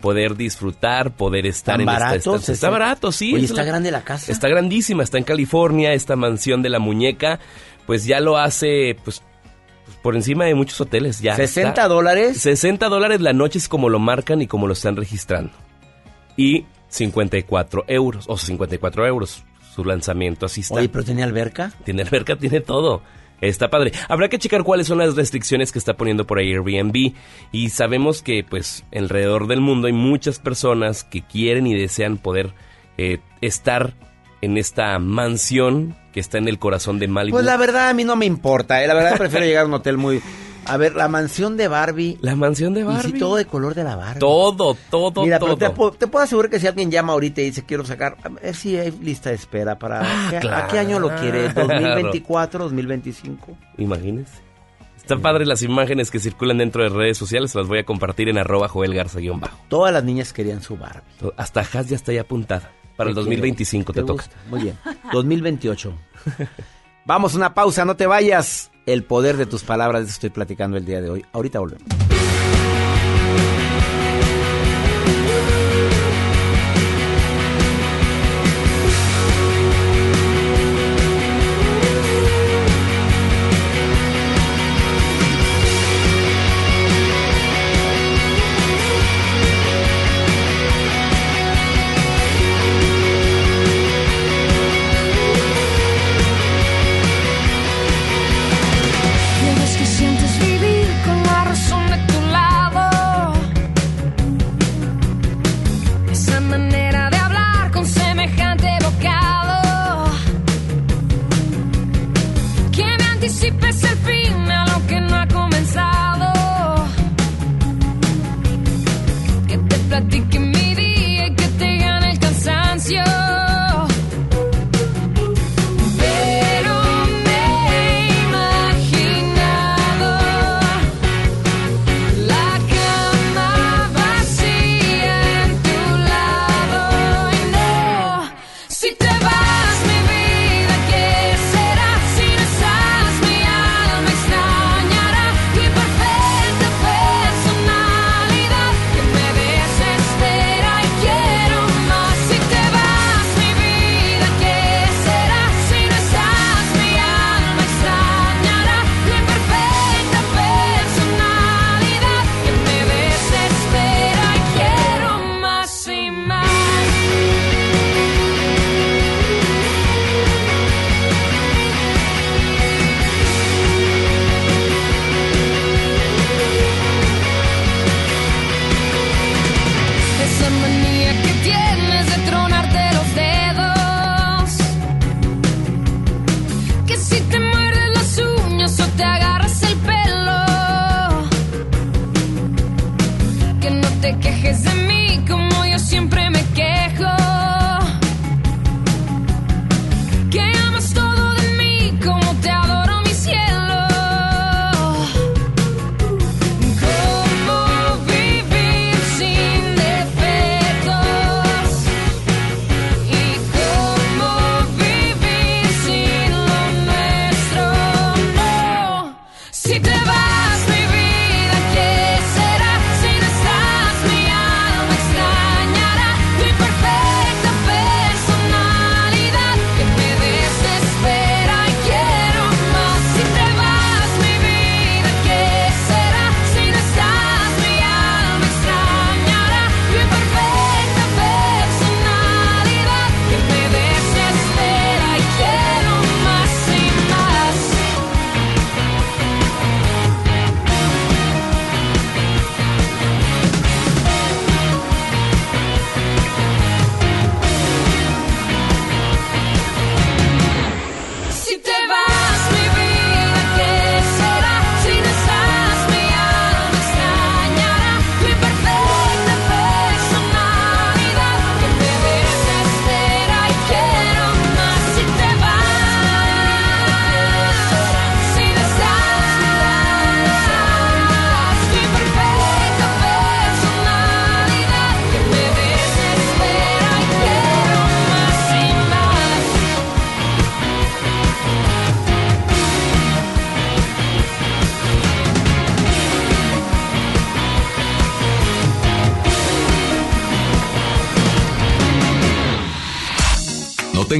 poder disfrutar, poder estar ¿Tan en barato? esta estancia. Está 60. barato, sí. Oye, es está grande la casa. Está grandísima, está en California, esta mansión de la muñeca, pues ya lo hace, pues, por encima de muchos hoteles. Ya 60 está. dólares. 60 dólares la noche es como lo marcan y como lo están registrando. Y 54 euros, o 54 euros su lanzamiento, así está. Oye, pero tenía alberca. Tiene alberca, tiene todo. Está padre. Habrá que checar cuáles son las restricciones que está poniendo por ahí Airbnb. Y sabemos que, pues, alrededor del mundo hay muchas personas que quieren y desean poder eh, estar en esta mansión que está en el corazón de Malibu. Pues la verdad a mí no me importa. ¿eh? La verdad prefiero (laughs) llegar a un hotel muy... A ver, la mansión de Barbie. La mansión de Y Barbie. sí, todo de color de la Barbie. Todo, todo, Mira, todo. pero te, pu- te puedo asegurar que si alguien llama ahorita y dice quiero sacar, a ver si hay lista de espera para... Ah, ¿qué- ¿A claro. qué año lo quiere? ¿2024, 2025? Imagínense. Está padre las imágenes que circulan dentro de redes sociales. Las voy a compartir en arroba Joel Garza-bajo. Todas las niñas querían su Barbie. Hasta Haas ya está ya apuntada. Para el Te 2025 te, quiero. toca. Muy bien. 2028. (laughs) Vamos a una pausa, no te vayas. El poder de tus palabras, estoy platicando el día de hoy. Ahorita volvemos.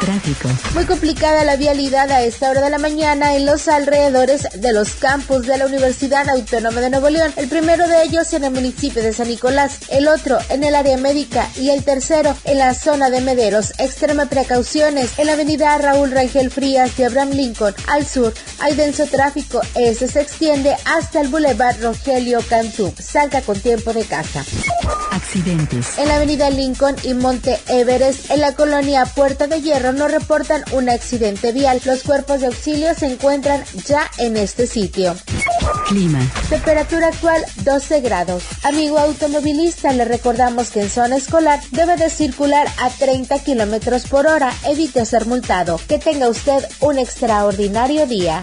Tráfico. Muy complicada la vialidad a esta hora de la mañana en los alrededores de los campus de la Universidad Autónoma de Nuevo León. El primero de ellos en el municipio de San Nicolás, el otro en el área médica y el tercero en la zona de Mederos. Extrema precauciones en la avenida Raúl Rangel Frías de Abraham Lincoln al sur. Hay denso tráfico. Este se extiende hasta el Boulevard Rogelio Cantú. Salga con tiempo de casa. Accidentes. En la avenida Lincoln y Monte Everest, en la colonia Puerta de Hierro, nos reportan un accidente vial. Los cuerpos de auxilio se encuentran ya en este sitio. Clima. Temperatura actual 12 grados. Amigo automovilista, le recordamos que en zona escolar debe de circular a 30 kilómetros por hora. Evite ser multado. Que tenga usted un extraordinario día.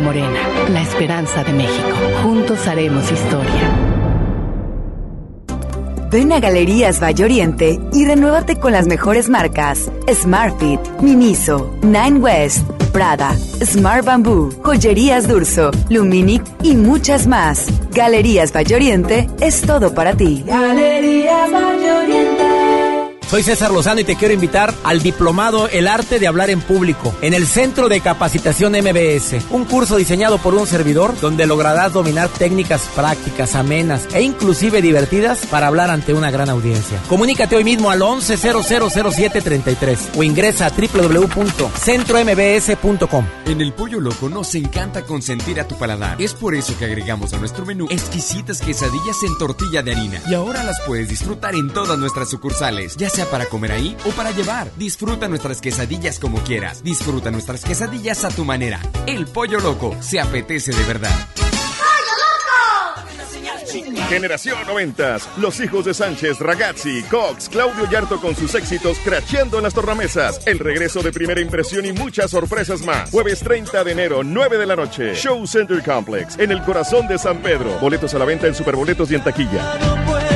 Morena, la esperanza de México. Juntos haremos historia. Ven a Galerías Valle Oriente y renuévate con las mejores marcas: Smartfit, Miniso, Nine West, Prada, Smart Bamboo, Joyerías Durso, Luminic y muchas más. Galerías Valle Oriente es todo para ti. Galerías Valle Oriente. Soy César Lozano y te quiero invitar al diplomado El arte de hablar en público en el Centro de Capacitación MBS, un curso diseñado por un servidor donde lograrás dominar técnicas prácticas, amenas e inclusive divertidas para hablar ante una gran audiencia. Comunícate hoy mismo al 11000733 o ingresa a www.centrombs.com. En el Pollo Loco nos encanta consentir a tu paladar. Es por eso que agregamos a nuestro menú exquisitas quesadillas en tortilla de harina. Y ahora las puedes disfrutar en todas nuestras sucursales, ya sea para comer ahí o para llevar. Disfruta nuestras quesadillas como quieras. Disfruta nuestras quesadillas a tu manera. El Pollo Loco se apetece de verdad. Generación 90, los hijos de Sánchez, Ragazzi, Cox, Claudio Yarto con sus éxitos cracheando en las tornamesas, el regreso de primera impresión y muchas sorpresas más. Jueves 30 de enero, 9 de la noche, Show Center Complex, en el corazón de San Pedro. Boletos a la venta en Superboletos y en taquilla.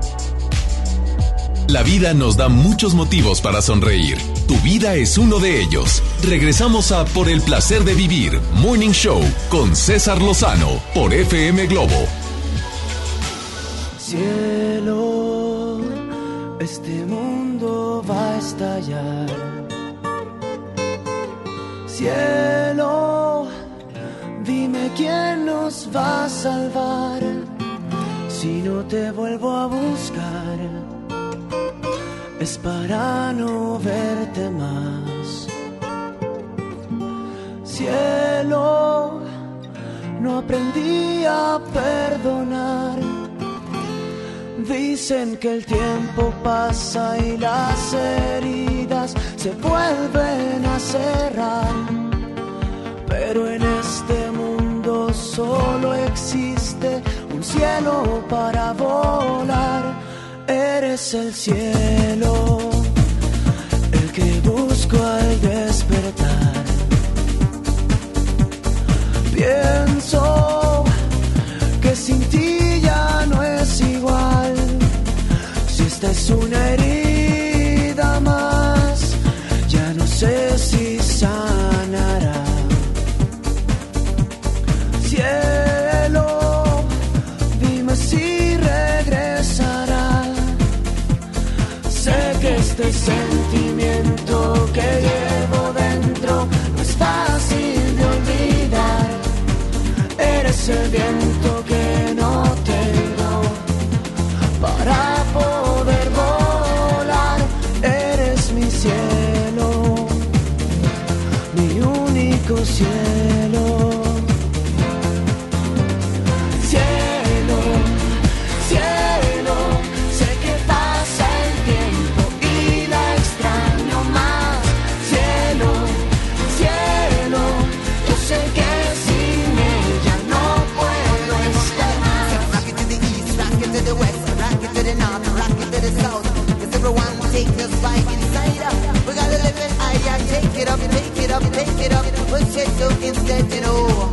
La vida nos da muchos motivos para sonreír. Tu vida es uno de ellos. Regresamos a Por el placer de vivir, Morning Show, con César Lozano, por FM Globo. Cielo, este mundo va a estallar. Cielo, dime quién nos va a salvar si no te vuelvo a buscar es para no verte más. Cielo, no aprendí a perdonar. Dicen que el tiempo pasa y las heridas se vuelven a cerrar. Pero en este mundo solo existe un cielo para volar eres el cielo, el que busco al despertar. Pienso que sin ti ya no es igual, si esta es una herida Eres el viento Cause everyone take inside. We gotta live it higher, take it up, take it up, take it up. So instead, you know.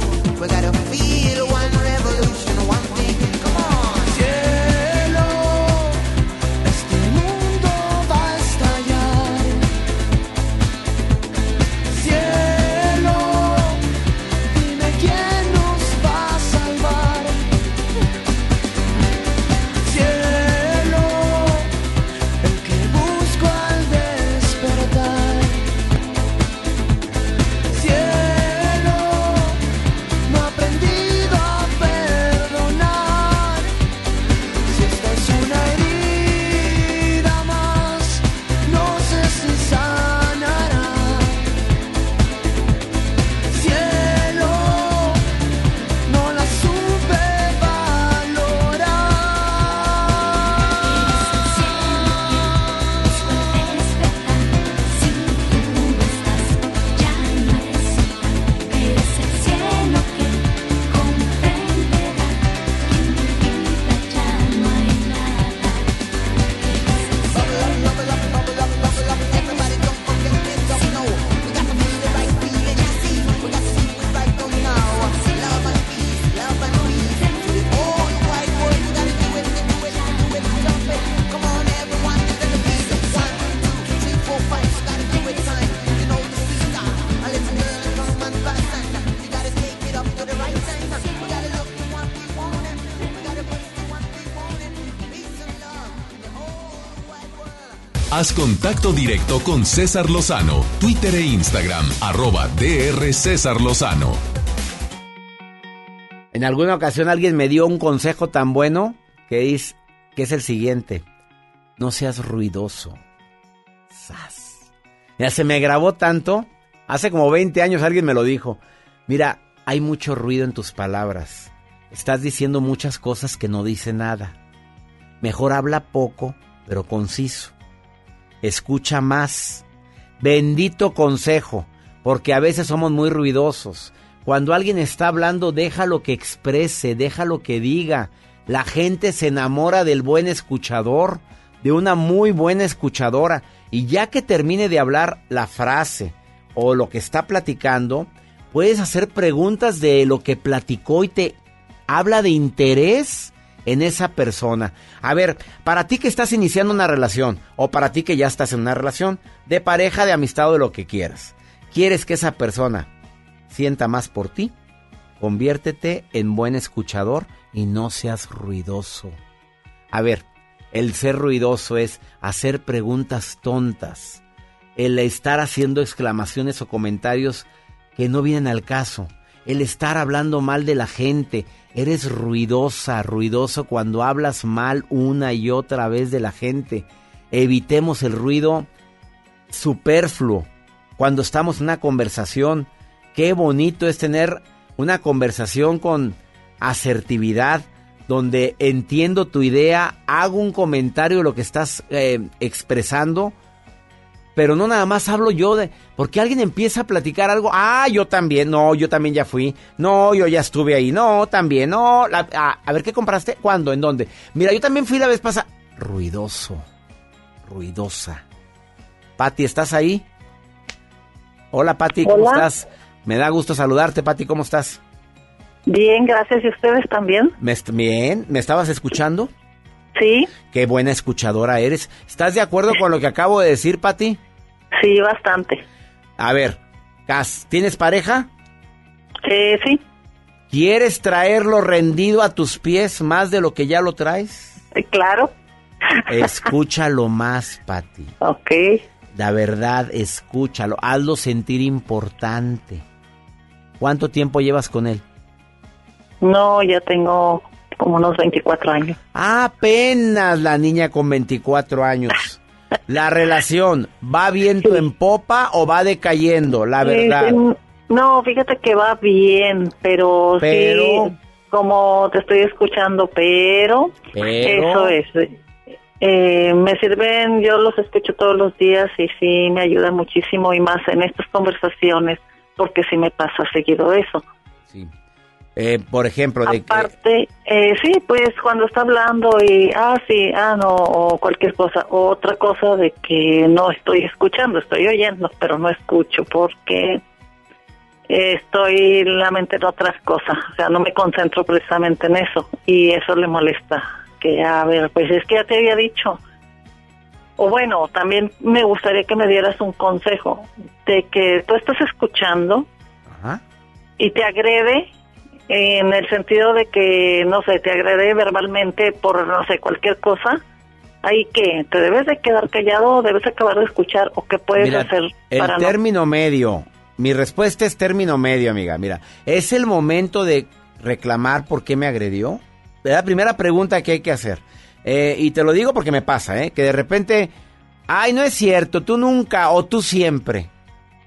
Haz contacto directo con César Lozano, Twitter e Instagram, arroba DR César Lozano. En alguna ocasión alguien me dio un consejo tan bueno que es, que es el siguiente. No seas ruidoso. Sas. Ya se me grabó tanto. Hace como 20 años alguien me lo dijo. Mira, hay mucho ruido en tus palabras. Estás diciendo muchas cosas que no dice nada. Mejor habla poco, pero conciso. Escucha más. Bendito consejo, porque a veces somos muy ruidosos. Cuando alguien está hablando, déjalo que exprese, déjalo que diga. La gente se enamora del buen escuchador, de una muy buena escuchadora. Y ya que termine de hablar la frase o lo que está platicando, puedes hacer preguntas de lo que platicó y te habla de interés en esa persona. A ver, para ti que estás iniciando una relación o para ti que ya estás en una relación de pareja, de amistad o de lo que quieras, ¿quieres que esa persona sienta más por ti? Conviértete en buen escuchador y no seas ruidoso. A ver, el ser ruidoso es hacer preguntas tontas, el estar haciendo exclamaciones o comentarios que no vienen al caso, el estar hablando mal de la gente, Eres ruidosa, ruidoso cuando hablas mal una y otra vez de la gente. Evitemos el ruido superfluo cuando estamos en una conversación. Qué bonito es tener una conversación con asertividad, donde entiendo tu idea, hago un comentario de lo que estás eh, expresando pero no nada más hablo yo de, porque alguien empieza a platicar algo, ah, yo también, no, yo también ya fui, no, yo ya estuve ahí, no, también, no, a, ver qué compraste, cuándo, en dónde. Mira, yo también fui la vez pasada, ruidoso, ruidosa. Pati, ¿estás ahí? Hola, Pati, ¿cómo estás? Me da gusto saludarte, Pati, ¿cómo estás? Bien, gracias, ¿y ustedes también? bien, ¿me estabas escuchando? Sí. Qué buena escuchadora eres. ¿Estás de acuerdo con lo que acabo de decir, Pati? Sí, bastante. A ver, Cas, ¿tienes pareja? Eh, sí. ¿Quieres traerlo rendido a tus pies más de lo que ya lo traes? Eh, claro. Escúchalo (laughs) más, Pati. Ok. La verdad, escúchalo. Hazlo sentir importante. ¿Cuánto tiempo llevas con él? No, ya tengo como unos 24 años. Apenas la niña con 24 años. La relación, ¿va viento en popa o va decayendo? La verdad. no, fíjate que va bien, pero, pero... sí, como te estoy escuchando, pero, eso es. Eh, me sirven, yo los escucho todos los días y sí me ayuda muchísimo y más en estas conversaciones, porque sí me pasa seguido eso. Sí. Eh, por ejemplo, de Aparte, eh, sí, pues cuando está hablando y, ah, sí, ah, no, o cualquier cosa, otra cosa de que no estoy escuchando, estoy oyendo, pero no escucho porque estoy la mente en otras cosas, o sea, no me concentro precisamente en eso y eso le molesta. Que, a ver, pues es que ya te había dicho. O bueno, también me gustaría que me dieras un consejo de que tú estás escuchando y te agrede en el sentido de que, no sé, te agrede verbalmente por, no sé, cualquier cosa, ahí que te debes de quedar callado debes acabar de escuchar o qué puedes hacer el término medio mi respuesta es término medio amiga. Mira es el momento de reclamar por qué me agredió la primera pregunta que hay que hacer. Eh, y te lo digo porque me pasa eh que de repente ay no es cierto tú nunca o tú siempre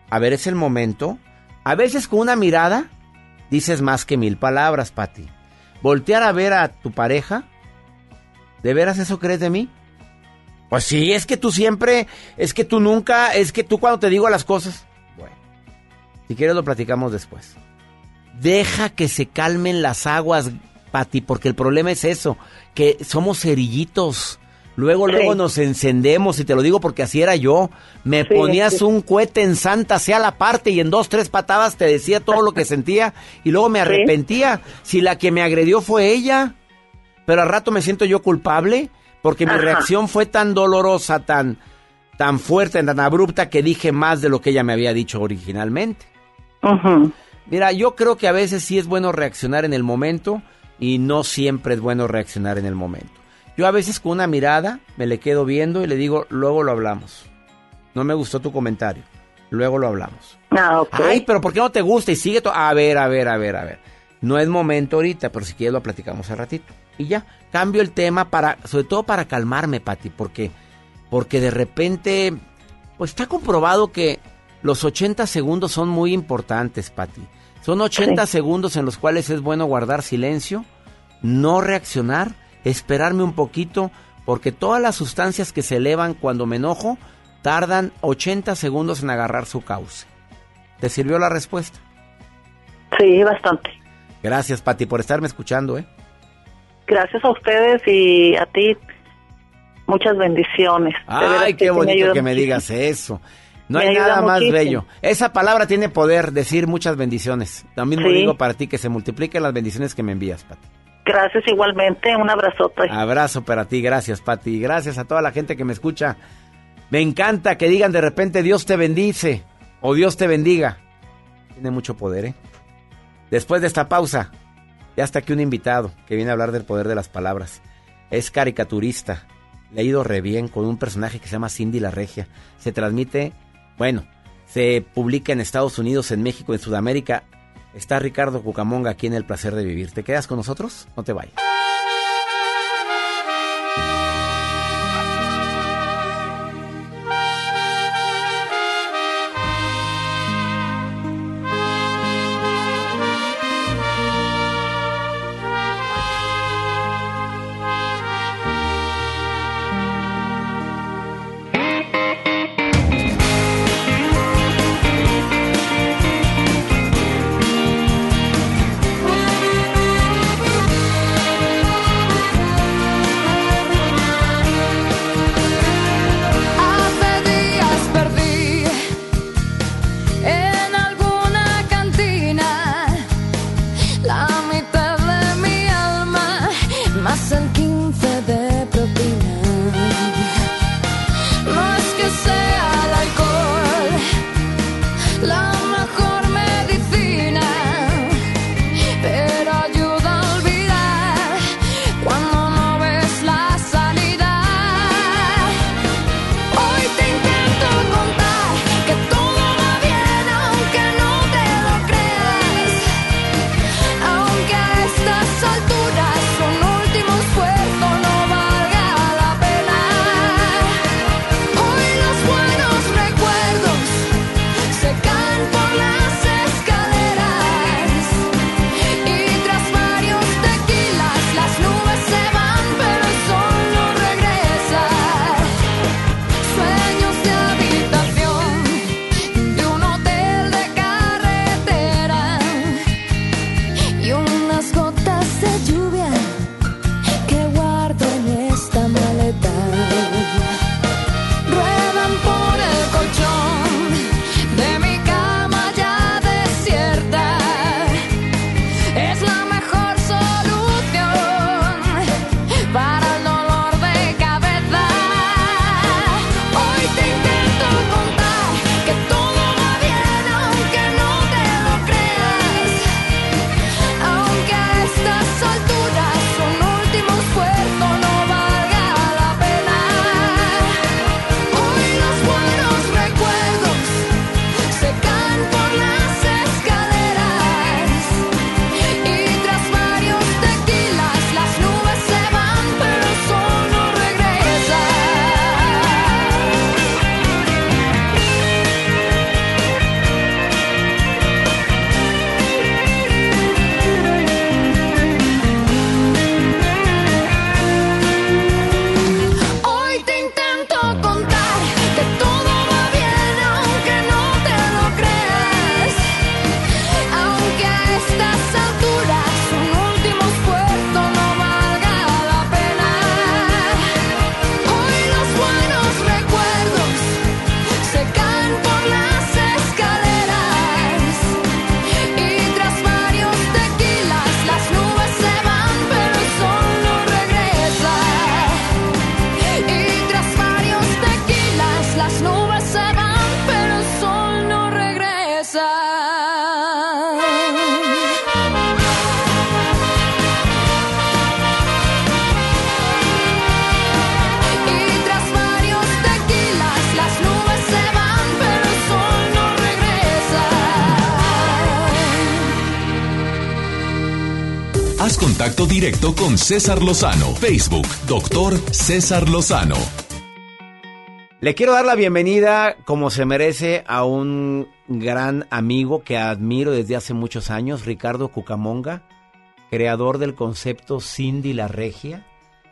a ver es el momento a veces con una mirada dices más que mil palabras, Patti. Voltear a ver a tu pareja. ¿De veras eso crees de mí? Pues sí, es que tú siempre, es que tú nunca, es que tú cuando te digo las cosas. Bueno, si quieres lo platicamos después. Deja que se calmen las aguas, Patti, porque el problema es eso, que somos cerillitos. Luego, luego nos encendemos, y te lo digo porque así era yo. Me ponías un cohete en santa sea la parte y en dos, tres patadas te decía todo lo que sentía y luego me (laughs) arrepentía. Si la que me agredió fue ella, pero al rato me siento yo culpable porque mi reacción fue tan dolorosa, tan, tan fuerte, tan abrupta que dije más de lo que ella me había dicho originalmente. Mira, yo creo que a veces sí es bueno reaccionar en el momento y no siempre es bueno reaccionar en el momento. Yo a veces con una mirada me le quedo viendo y le digo, luego lo hablamos. No me gustó tu comentario. Luego lo hablamos. Ah, Ay, pero ¿por qué no te gusta? Y sigue todo. A ver, a ver, a ver, a ver. No es momento ahorita, pero si quieres lo platicamos al ratito. Y ya, cambio el tema para, sobre todo para calmarme, Pati, porque, porque de repente, pues está comprobado que los 80 segundos son muy importantes, Pati. Son 80 segundos en los cuales es bueno guardar silencio, no reaccionar, esperarme un poquito, porque todas las sustancias que se elevan cuando me enojo tardan 80 segundos en agarrar su cauce. ¿Te sirvió la respuesta? Sí, bastante. Gracias, Pati, por estarme escuchando, ¿eh? Gracias a ustedes y a ti. Muchas bendiciones. Ay, qué bonito que me digas eso. No hay nada más bello. Esa palabra tiene poder, decir muchas bendiciones. También lo digo para ti, que se multipliquen las bendiciones que me envías, Pati. Gracias igualmente, un abrazote. Abrazo para ti, gracias, Pati. Gracias a toda la gente que me escucha. Me encanta que digan de repente Dios te bendice o Dios te bendiga. Tiene mucho poder, ¿eh? Después de esta pausa, ya está aquí un invitado que viene a hablar del poder de las palabras. Es caricaturista. Le ha ido re bien con un personaje que se llama Cindy la Regia. Se transmite, bueno, se publica en Estados Unidos, en México, en Sudamérica. Está Ricardo Cucamonga aquí en El Placer de Vivir. ¿Te quedas con nosotros? No te vayas. Contacto directo con César Lozano. Facebook, doctor César Lozano. Le quiero dar la bienvenida, como se merece, a un gran amigo que admiro desde hace muchos años, Ricardo Cucamonga, creador del concepto Cindy la Regia,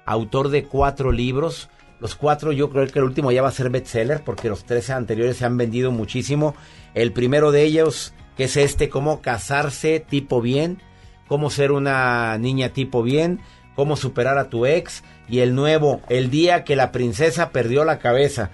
autor de cuatro libros. Los cuatro, yo creo que el último ya va a ser bestseller porque los tres anteriores se han vendido muchísimo. El primero de ellos, que es este, cómo casarse tipo bien, cómo ser una niña tipo bien, cómo superar a tu ex. Y el nuevo, el día que la princesa perdió la cabeza.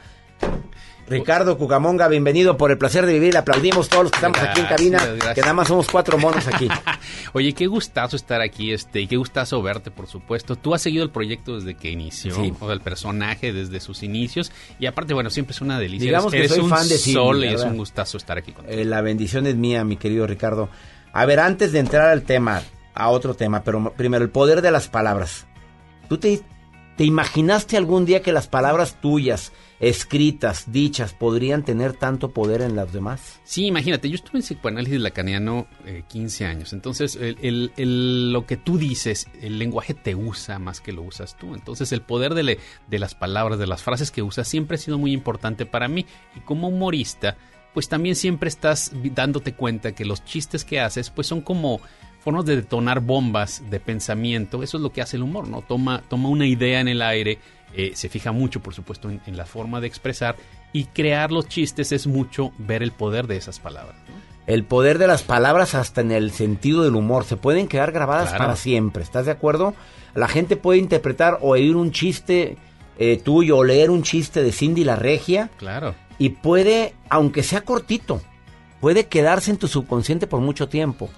Ricardo Cucamonga, bienvenido por el placer de vivir. Le aplaudimos todos los que estamos aquí en cabina, que nada más somos cuatro monos aquí. (laughs) Oye, qué gustazo estar aquí, este, y qué gustazo verte, por supuesto. Tú has seguido el proyecto desde que inició, Sí. o el personaje desde sus inicios, y aparte, bueno, siempre es una delicia. Digamos que Eres soy un fan de sol y es un gustazo estar aquí contigo. Eh, la bendición es mía, mi querido Ricardo. A ver, antes de entrar al tema, a otro tema, pero primero, el poder de las palabras. ¿Tú te, te imaginaste algún día que las palabras tuyas, escritas, dichas, podrían tener tanto poder en las demás? Sí, imagínate, yo estuve en psicoanálisis lacaniano eh, 15 años, entonces lo que tú dices, el lenguaje te usa más que lo usas tú, entonces el poder de, de las palabras, de las frases que usas siempre ha sido muy importante para mí y como humorista, pues también siempre estás dándote cuenta que los chistes que haces pues son como formas de detonar bombas de pensamiento, eso es lo que hace el humor, ¿no? Toma, toma una idea en el aire, eh, se fija mucho, por supuesto, en, en la forma de expresar y crear los chistes es mucho ver el poder de esas palabras. ¿no? El poder de las palabras hasta en el sentido del humor. Se pueden quedar grabadas Claro. para siempre. ¿Estás de acuerdo? La gente puede interpretar o oír un chiste eh, tuyo o leer un chiste de Cindy la Regia Claro. Y puede, aunque sea cortito, puede quedarse en tu subconsciente por mucho tiempo.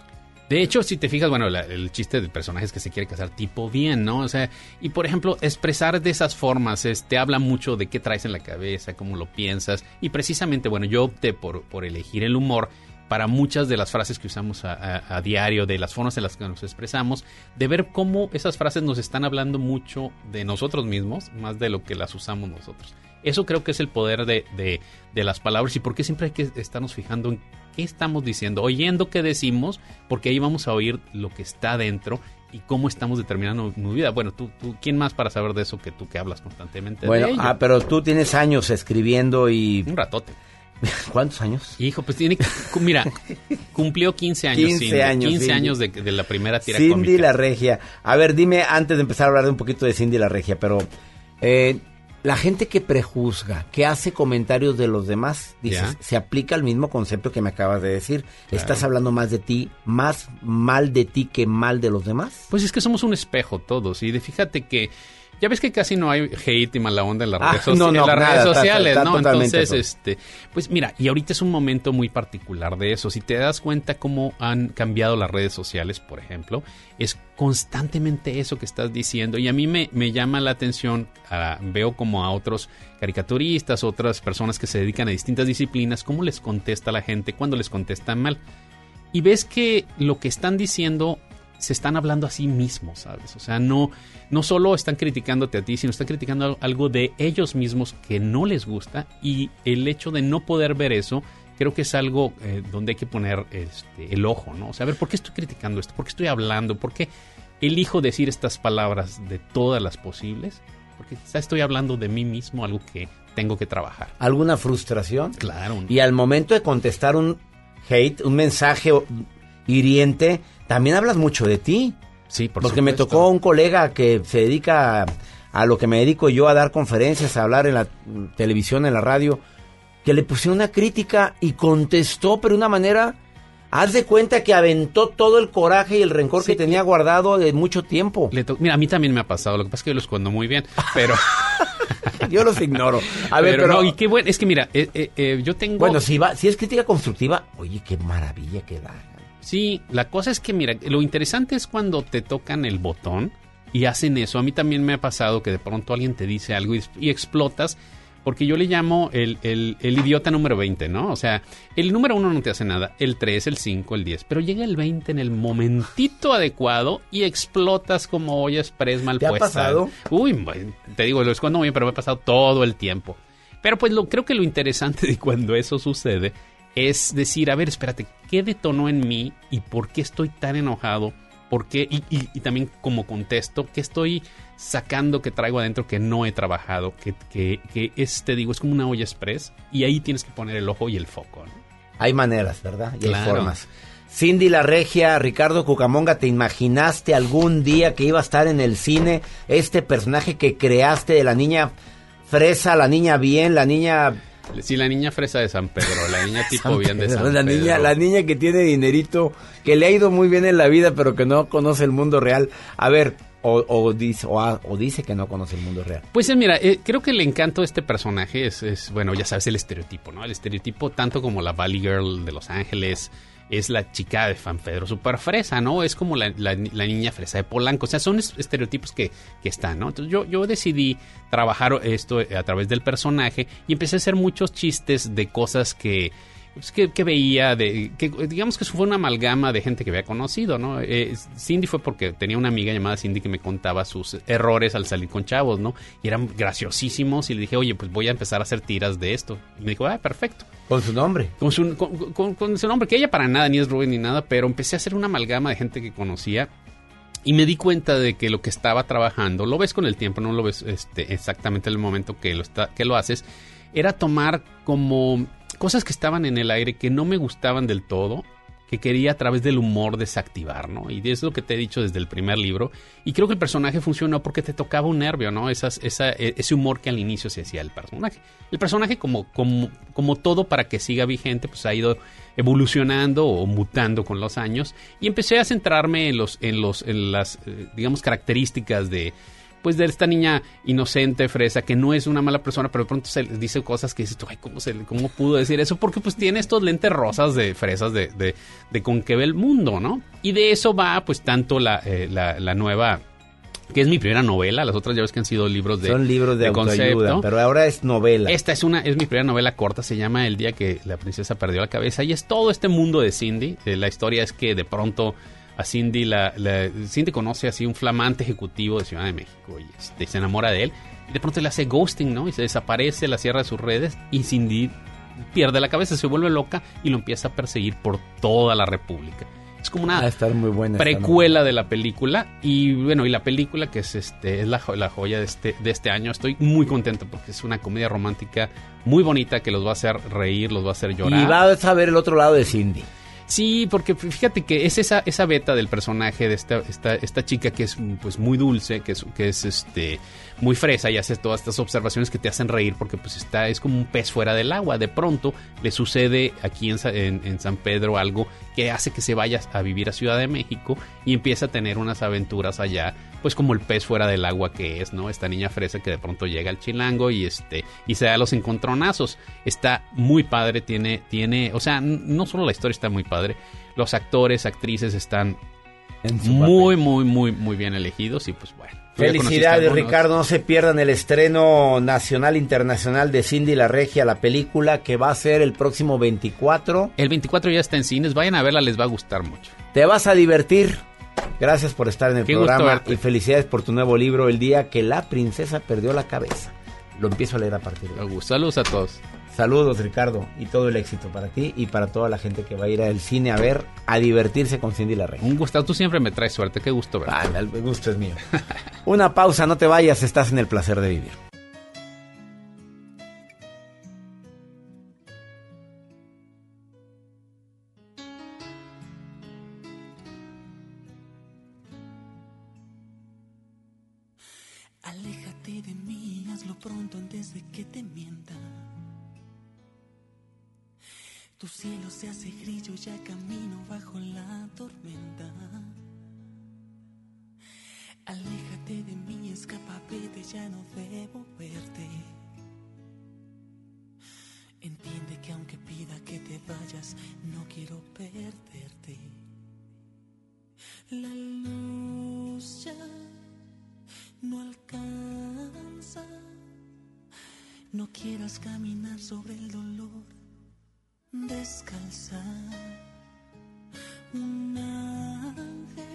De hecho, si te fijas, bueno, la- el chiste del personaje es que se quiere casar tipo bien, ¿no? O sea, y por ejemplo, expresar de esas formas es- te habla mucho de qué traes en la cabeza, cómo lo piensas. Y precisamente, bueno, yo opté por, por elegir el humor para muchas de las frases que usamos a, a- a diario, de las formas en las que nos expresamos, de ver cómo esas frases nos están hablando mucho de nosotros mismos, más de lo que las usamos nosotros. Eso creo que es el poder de, de- de las palabras y por qué siempre hay que estarnos fijando en qué estamos diciendo, oyendo qué decimos, porque ahí vamos a oír lo que está dentro y cómo estamos determinando mi vida. Bueno, tú, tú ¿quién más para saber de eso que tú que hablas constantemente Bueno, de ello? ah, pero tú tienes años escribiendo y... Un ratote. (laughs) ¿Cuántos años? Hijo, pues tiene, mira, (laughs) cumplió 15 años. 15 Cindy, años, 15 Cindy. años de, de la primera tira Cindy cómica. la Regia. A ver, dime antes de empezar a hablar de un poquito de Cindy la Regia, pero eh, la gente que prejuzga, que hace comentarios de los demás, dices, se aplica el mismo concepto que me acabas de decir. Claro. ¿Estás hablando más de ti, más mal de ti que mal de los demás? Pues es que somos un espejo todos. Y de, fíjate que ya ves que casi no hay hate y mala onda en las Ah, redes, soci- no, no, en las nada, redes está- sociales, está ¿no? Entonces, este, pues mira, y ahorita es un momento muy particular de eso. Si te das cuenta cómo han cambiado las redes sociales, por ejemplo, es constantemente eso que estás diciendo. Y a mí me, me llama la atención, ah, veo como a otros caricaturistas, otras personas que se dedican a distintas disciplinas, cómo les contesta la gente cuando les contestan mal. Y ves que lo que están diciendo se están hablando a sí mismos, ¿sabes? O sea, no, no solo están criticándote a ti, sino están criticando al- algo de ellos mismos que no les gusta y el hecho de no poder ver eso, creo que es algo eh, donde hay que poner este, el ojo, ¿no? O sea, a ver, ¿por qué estoy criticando esto? ¿Por qué estoy hablando? ¿Por qué elijo decir estas palabras de todas las posibles? Porque quizá estoy hablando de mí mismo, algo que tengo que trabajar. ¿Alguna frustración? Claro. Y al momento de contestar un hate, un mensaje hiriente, también hablas mucho de ti. Sí, por Porque me supuesto. tocó un colega que se dedica a, a lo que me dedico yo, a dar conferencias, a hablar en la televisión, en la radio, que le pusieron una crítica y contestó, pero de una manera... Haz de cuenta que aventó todo el coraje y el rencor que tenía guardado de mucho tiempo. Le Mira, a mí también me ha pasado, lo que pasa es que yo lo escondo muy bien, pero... (laughs) yo los ignoro. A ver, pero, pero- no, y qué bueno, es que mira, eh, eh, eh, yo tengo... Bueno, si, va, si es crítica constructiva, oye, qué maravilla que da. Sí, la cosa es que, mira, lo interesante es cuando te tocan el botón y hacen eso. A mí también me ha pasado que de pronto alguien te dice algo y, y explotas, porque yo le llamo el, el- el idiota número 20, ¿no? O sea, el número 1 no te hace nada, el 3, el 5, el 10, pero llega el 20 en el momentito adecuado y explotas como olla express mal ¿Te ha pasado? Uy, te digo, lo escondo muy bien, pero me ha pasado todo el tiempo. Pero pues lo, creo que lo interesante de cuando eso sucede es decir, a ver, espérate, ¿qué detonó en mí y por qué estoy tan enojado ¿Por qué? Y, y- y también como contesto, ¿qué estoy sacando que traigo adentro que no he trabajado? Que, que, que es, te digo, es como una olla express y ahí tienes que poner el ojo y el foco. ¿no? Hay maneras, ¿verdad? Y hay formas. Cindy la Regia, Ricardo Cucamonga, ¿te imaginaste algún día que iba a estar en el cine este personaje que creaste de la niña fresa, la niña bien, la niña... Sí, la niña fresa de San Pedro, la niña (laughs) tipo bien de Pedro, San la Pedro. niña, la niña que tiene dinerito, que le ha ido muy bien en la vida, pero que no conoce el mundo real. A ver, o, o dice, o, o dice que no conoce el mundo real. Pues eh, mira, eh, creo que el encanto de este personaje es, es, bueno, ya sabes, el estereotipo, ¿no? El estereotipo tanto como la Valley Girl de Los Ángeles, es la chica de San Pedro super fresa, ¿no? Es como la, la- la niña fresa de Polanco, o sea, son es- estereotipos que, que están, ¿no? Entonces yo, yo decidí trabajar esto a través del personaje y empecé a hacer muchos chistes de cosas que... pues, que, que veía, de, que digamos que eso fue una amalgama de gente que había conocido, ¿no? Eh, Cindy fue porque tenía una amiga llamada Cindy que me contaba sus errores al salir con chavos, ¿no? Y eran graciosísimos y le dije, oye, pues voy a empezar a hacer tiras de esto. Y me dijo, ah, perfecto. Con su nombre. Con su, con, con- con su nombre, que ella para nada, ni es Rubén ni nada, pero empecé a hacer una amalgama de gente que conocía y me di cuenta de que lo que estaba trabajando, lo ves con el tiempo, no lo ves este, exactamente en el momento que lo, está, que lo haces, era tomar como cosas que estaban en el aire que no me gustaban del todo, que quería a través del humor desactivar, ¿no? Y es lo que te he dicho desde el primer libro. Y creo que el personaje funcionó porque te tocaba un nervio, ¿no? Esas, esa, e- ese humor que al inicio se hacía el personaje. El personaje, como, como, como todo para que siga vigente, pues ha ido evolucionando o mutando con los años. Y empecé a centrarme en los, en los, en las, eh, digamos, características de, pues de esta niña inocente, fresa, que no es una mala persona, pero de pronto se le dice cosas que dices ay, ¿cómo, se, ¿cómo pudo decir eso? Porque pues tiene estos lentes rosas de fresas de, de, de con que ve el mundo, ¿no? Y de eso va pues tanto la, eh, la, la nueva, que es mi primera novela, las otras ya ves que han sido libros de Son libros de, autoayuda, pero ahora es novela. esta es una, es mi primera novela corta, se llama El día que la princesa perdió la cabeza y es todo este mundo de Cindy. Eh, la historia es que de pronto a Cindy la, la- Cindy conoce así un flamante ejecutivo de Ciudad de México y este, se enamora de él y de pronto le hace ghosting, ¿no? Y se desaparece, la cierra de sus redes y Cindy pierde la cabeza, se vuelve loca y lo empieza a perseguir por toda la República. Es como una Va a estar muy buena. esta precuela de la película y bueno y la película que es este es la, jo- la joya de este de este año estoy muy contento porque es una comedia romántica muy bonita que los va a hacer reír los va a hacer llorar Y vas a ver el otro lado de Cindy. Sí, porque fíjate que es esa, esa beta del personaje de esta, esta, esta chica que es pues muy dulce, que es, que es este muy fresa y hace todas estas observaciones que te hacen reír porque pues está, es como un pez fuera del agua. De pronto le sucede aquí en, en, San Pedro algo que hace que se vaya a vivir a Ciudad de México y empieza a tener unas aventuras allá, pues como el pez fuera del agua que es, ¿no? Esta niña fresa que de pronto llega al chilango y este y se da los encontronazos. Está muy padre, tiene tiene, o sea, no solo la historia está muy padre, los actores, actrices están su muy muy muy muy bien elegidos y pues bueno. Felicidades. Ricardo. No se pierdan el estreno nacional internacional de Cindy la Regia, la película que va a ser el próximo 24. El 24 ya está en cines, vayan a verla, les va a gustar mucho. Te vas a divertir. Gracias por estar en el Qué programa y felicidades por tu nuevo libro, El día que la princesa perdió la cabeza. Lo empiezo a leer a partir de hoy. Saludos a todos. Saludos, Ricardo, y todo el éxito para ti y para toda la gente que va a ir al cine a ver, a divertirse con Cindy la Regia. Un gusto, tú siempre me traes suerte, qué gusto verte. Ah, el gusto es mío. Una pausa, no te vayas, estás en el placer de vivir. Aunque pida que te vayas, no quiero perderte. La luz ya no alcanza. No quieras caminar sobre el dolor descalza. Un ángel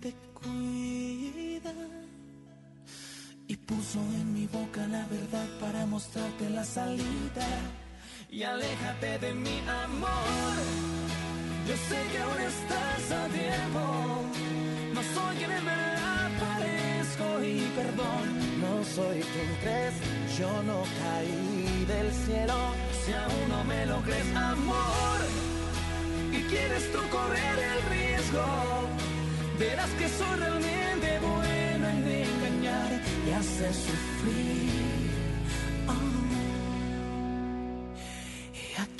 te cuida y puso en mi boca la verdad para mostrarte la salida. Y aléjate de mi amor. Yo sé que aún estás a tiempo. No soy quien en verdad parezco y perdón. No soy quien crees, yo no caí del cielo. Si aún no me lo crees, amor, y quieres tú correr el riesgo, verás que soy realmente bueno en engañar y hacer sufrir.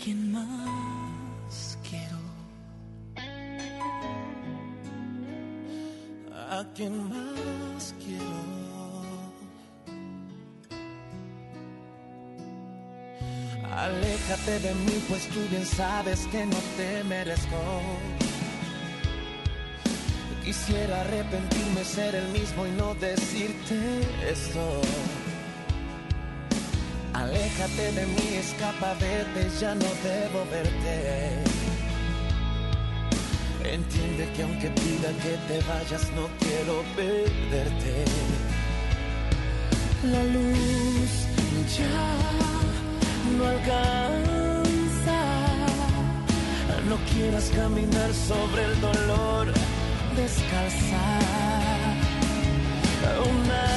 Quién más quiero? ¿A quién más quiero? Aléjate de mí, pues tú bien sabes que no te merezco. Quisiera arrepentirme, ser el mismo y no decirte esto. Aléjate de mí, escapa, vete, ya no debo verte. Entiende que aunque pida que te vayas, no quiero perderte. La luz ya no alcanza. No quieras caminar sobre el dolor descalza. Un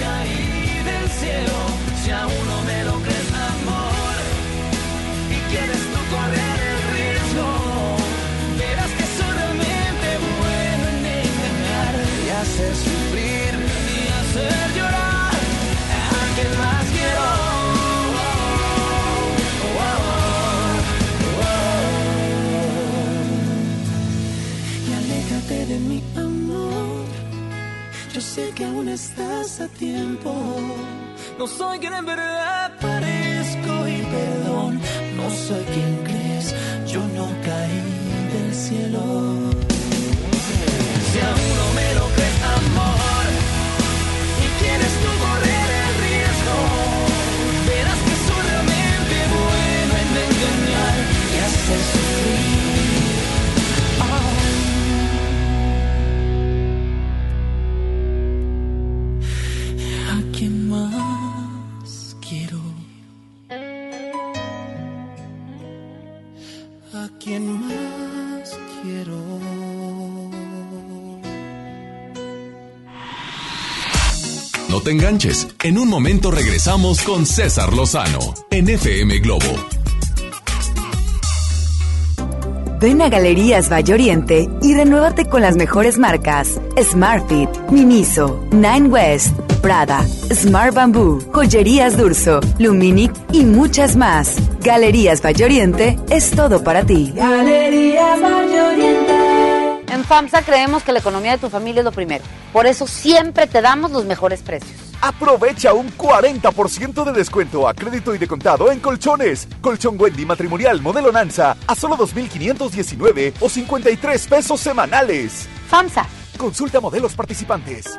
caí del cielo. Sé que aún estás a tiempo. No soy quien en verdad parezco y perdón. No soy quien crees. Yo no caí del cielo. Si aún no me lo crees, amor, y quieres tú correr el riesgo, verás que soy realmente bueno en engañar y hacer enganches. En un momento regresamos con César Lozano en FM Globo. Ven a Galerías Valle Oriente y renuévate con las mejores marcas: Smartfit, Miniso, Nine West, Prada, Smart Bamboo, Joyerías Durso, Luminic y muchas más. Galerías Valle Oriente es todo para ti. Galerías Valle Oriente. En FAMSA creemos que la economía de tu familia es lo primero. Por eso siempre te damos los mejores precios. Aprovecha un 40% de descuento a crédito y de contado en colchones. Colchón Wendy matrimonial modelo Nanza a solo 2.519 o 53 pesos semanales. FAMSA. Consulta modelos participantes.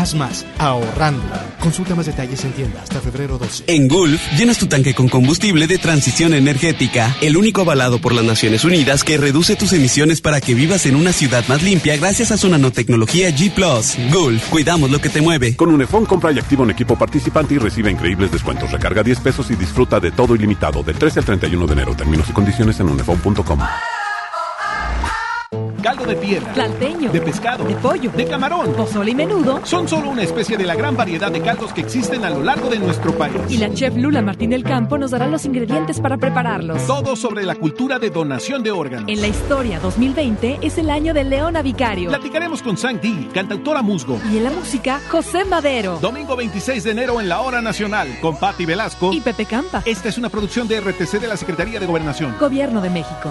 Haz más ahorrando. Consulta más detalles en tienda hasta febrero 12. En Gulf, llenas tu tanque con combustible de transición energética, el único avalado por las Naciones Unidas que reduce tus emisiones para que vivas en una ciudad más limpia gracias a su nanotecnología G ⁇ Gulf, cuidamos lo que te mueve. Con Unifón compra y activa un equipo participante y recibe increíbles descuentos. Recarga 10 pesos y disfruta de todo ilimitado del 13 al 31 de enero. Términos y condiciones en unifón.com. Caldo de piedra, Tlalteño. de pescado, De pollo. de camarón. Pozole y menudo. Son solo una especie de la gran variedad de caldos que existen a lo largo de nuestro país. Y la chef Lula Martín del Campo nos dará los ingredientes para prepararlos. Todo sobre la cultura de donación de órganos. En la historia 2020 es el año de Leona Vicario. Platicaremos con Sang Di, cantautora musgo. Y en la música, José Madero. Domingo 26 de enero en la Hora Nacional con Patti Velasco. Y Pepe Campa. Esta es una producción de RTC de la Secretaría de Gobernación. Gobierno de México.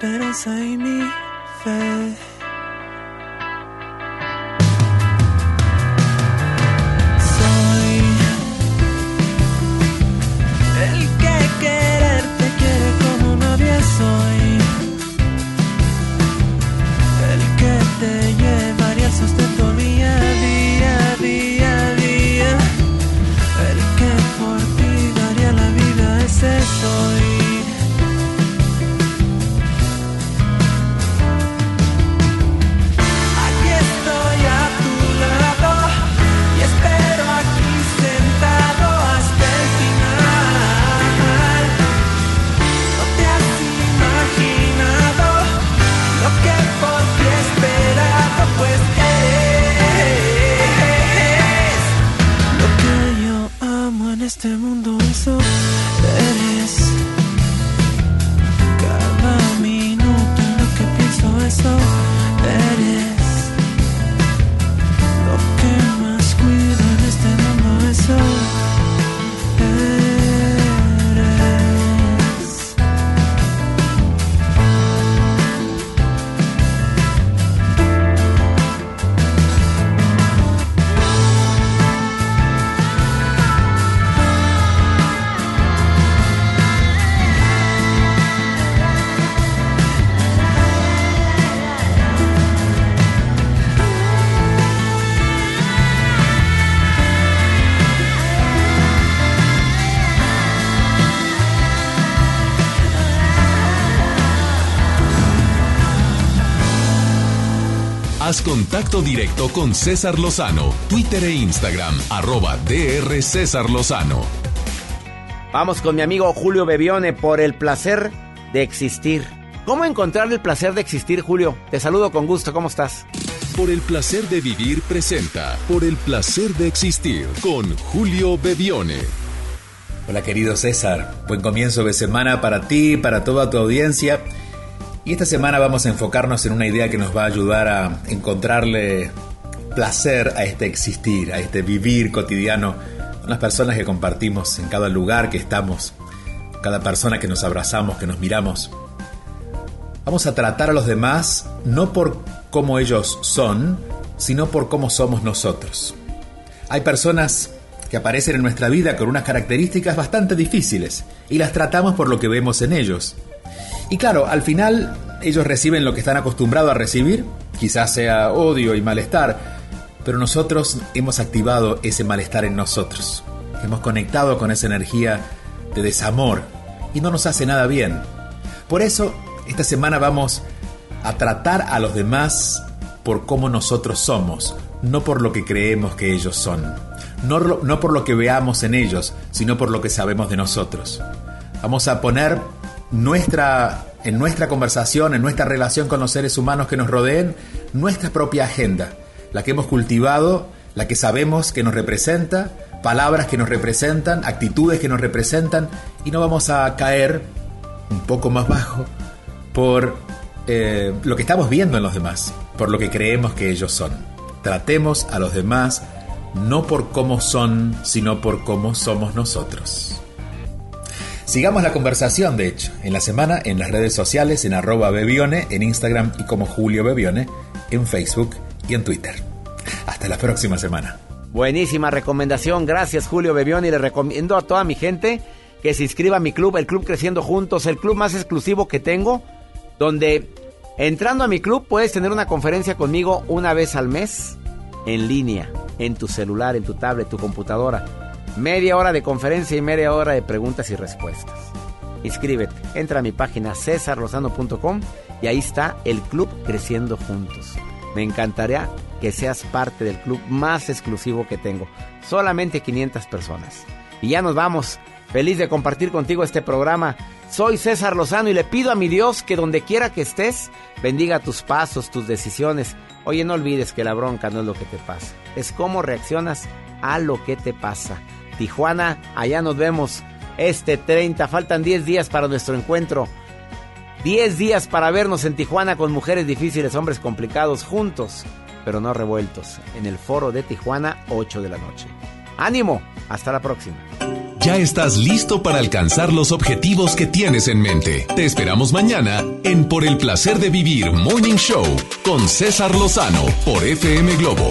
Salvación, mi esperanza y mi Haz contacto directo con César Lozano, Twitter e Instagram, arroba DR César Lozano. Vamos con mi amigo Julio Bebione por el placer de existir. ¿Cómo encontrar el placer de existir, Julio? Te saludo con gusto, ¿cómo estás? Por el placer de vivir presenta Por el placer de existir con Julio Bebione. Hola querido César, buen comienzo de semana para ti, para toda tu audiencia. Esta semana vamos a enfocarnos en una idea que nos va a ayudar a encontrarle placer a este existir, a este vivir cotidiano con las personas que compartimos en cada lugar que estamos, cada persona que nos abrazamos, que nos miramos. Vamos a tratar a los demás no por cómo ellos son, sino por cómo somos nosotros. Hay personas que aparecen en nuestra vida con unas características bastante difíciles y las tratamos por lo que vemos en ellos. Y claro, al final ellos reciben lo que están acostumbrados a recibir, quizás sea odio y malestar, pero nosotros hemos activado ese malestar en nosotros. Hemos conectado con esa energía de desamor y no nos hace nada bien. Por eso, esta semana vamos a tratar a los demás por cómo nosotros somos, no por lo que creemos que ellos son. No, no por lo que veamos en ellos, sino por lo que sabemos de nosotros. Vamos a poner nuestra, en nuestra conversación, en nuestra relación con los seres humanos que nos rodeen, nuestra propia agenda, la que hemos cultivado, la que sabemos que nos representa, palabras que nos representan, actitudes que nos representan, y no vamos a caer un poco más bajo por eh, lo que estamos viendo en los demás, por lo que creemos que ellos son. Tratemos a los demás no por cómo son, sino por cómo somos nosotros. Sigamos la conversación, de hecho, en la semana en las redes sociales, en arroba Bebione, en Instagram y como Julio Bebione, en Facebook y en Twitter. Hasta la próxima semana. Buenísima recomendación, gracias Julio Bebione y le recomiendo a toda mi gente que se inscriba a mi club, el Club Creciendo Juntos, el club más exclusivo que tengo, donde entrando a mi club puedes tener una conferencia conmigo una vez al mes, en línea, en tu celular, en tu tablet, tu computadora. Media hora de conferencia y media hora de preguntas y respuestas. Inscríbete, entra a mi página cesarlozano.com y ahí está el club Creciendo Juntos. Me encantaría que seas parte del club más exclusivo que tengo. Solamente 500 personas. Y ya nos vamos. Feliz de compartir contigo este programa. Soy César Lozano y le pido a mi Dios que donde quiera que estés, bendiga tus pasos, tus decisiones. Oye, no olvides que la bronca no es lo que te pasa, es cómo reaccionas a lo que te pasa. Tijuana, allá nos vemos este 30. Faltan 10 días para nuestro encuentro. 10 días para vernos en Tijuana con mujeres difíciles, hombres complicados, juntos, pero no revueltos, en el foro de Tijuana, 8 de la noche. Ánimo, hasta la próxima. Ya estás listo para alcanzar los objetivos que tienes en mente. Te esperamos mañana en Por el placer de vivir Morning Show con César Lozano por FM Globo.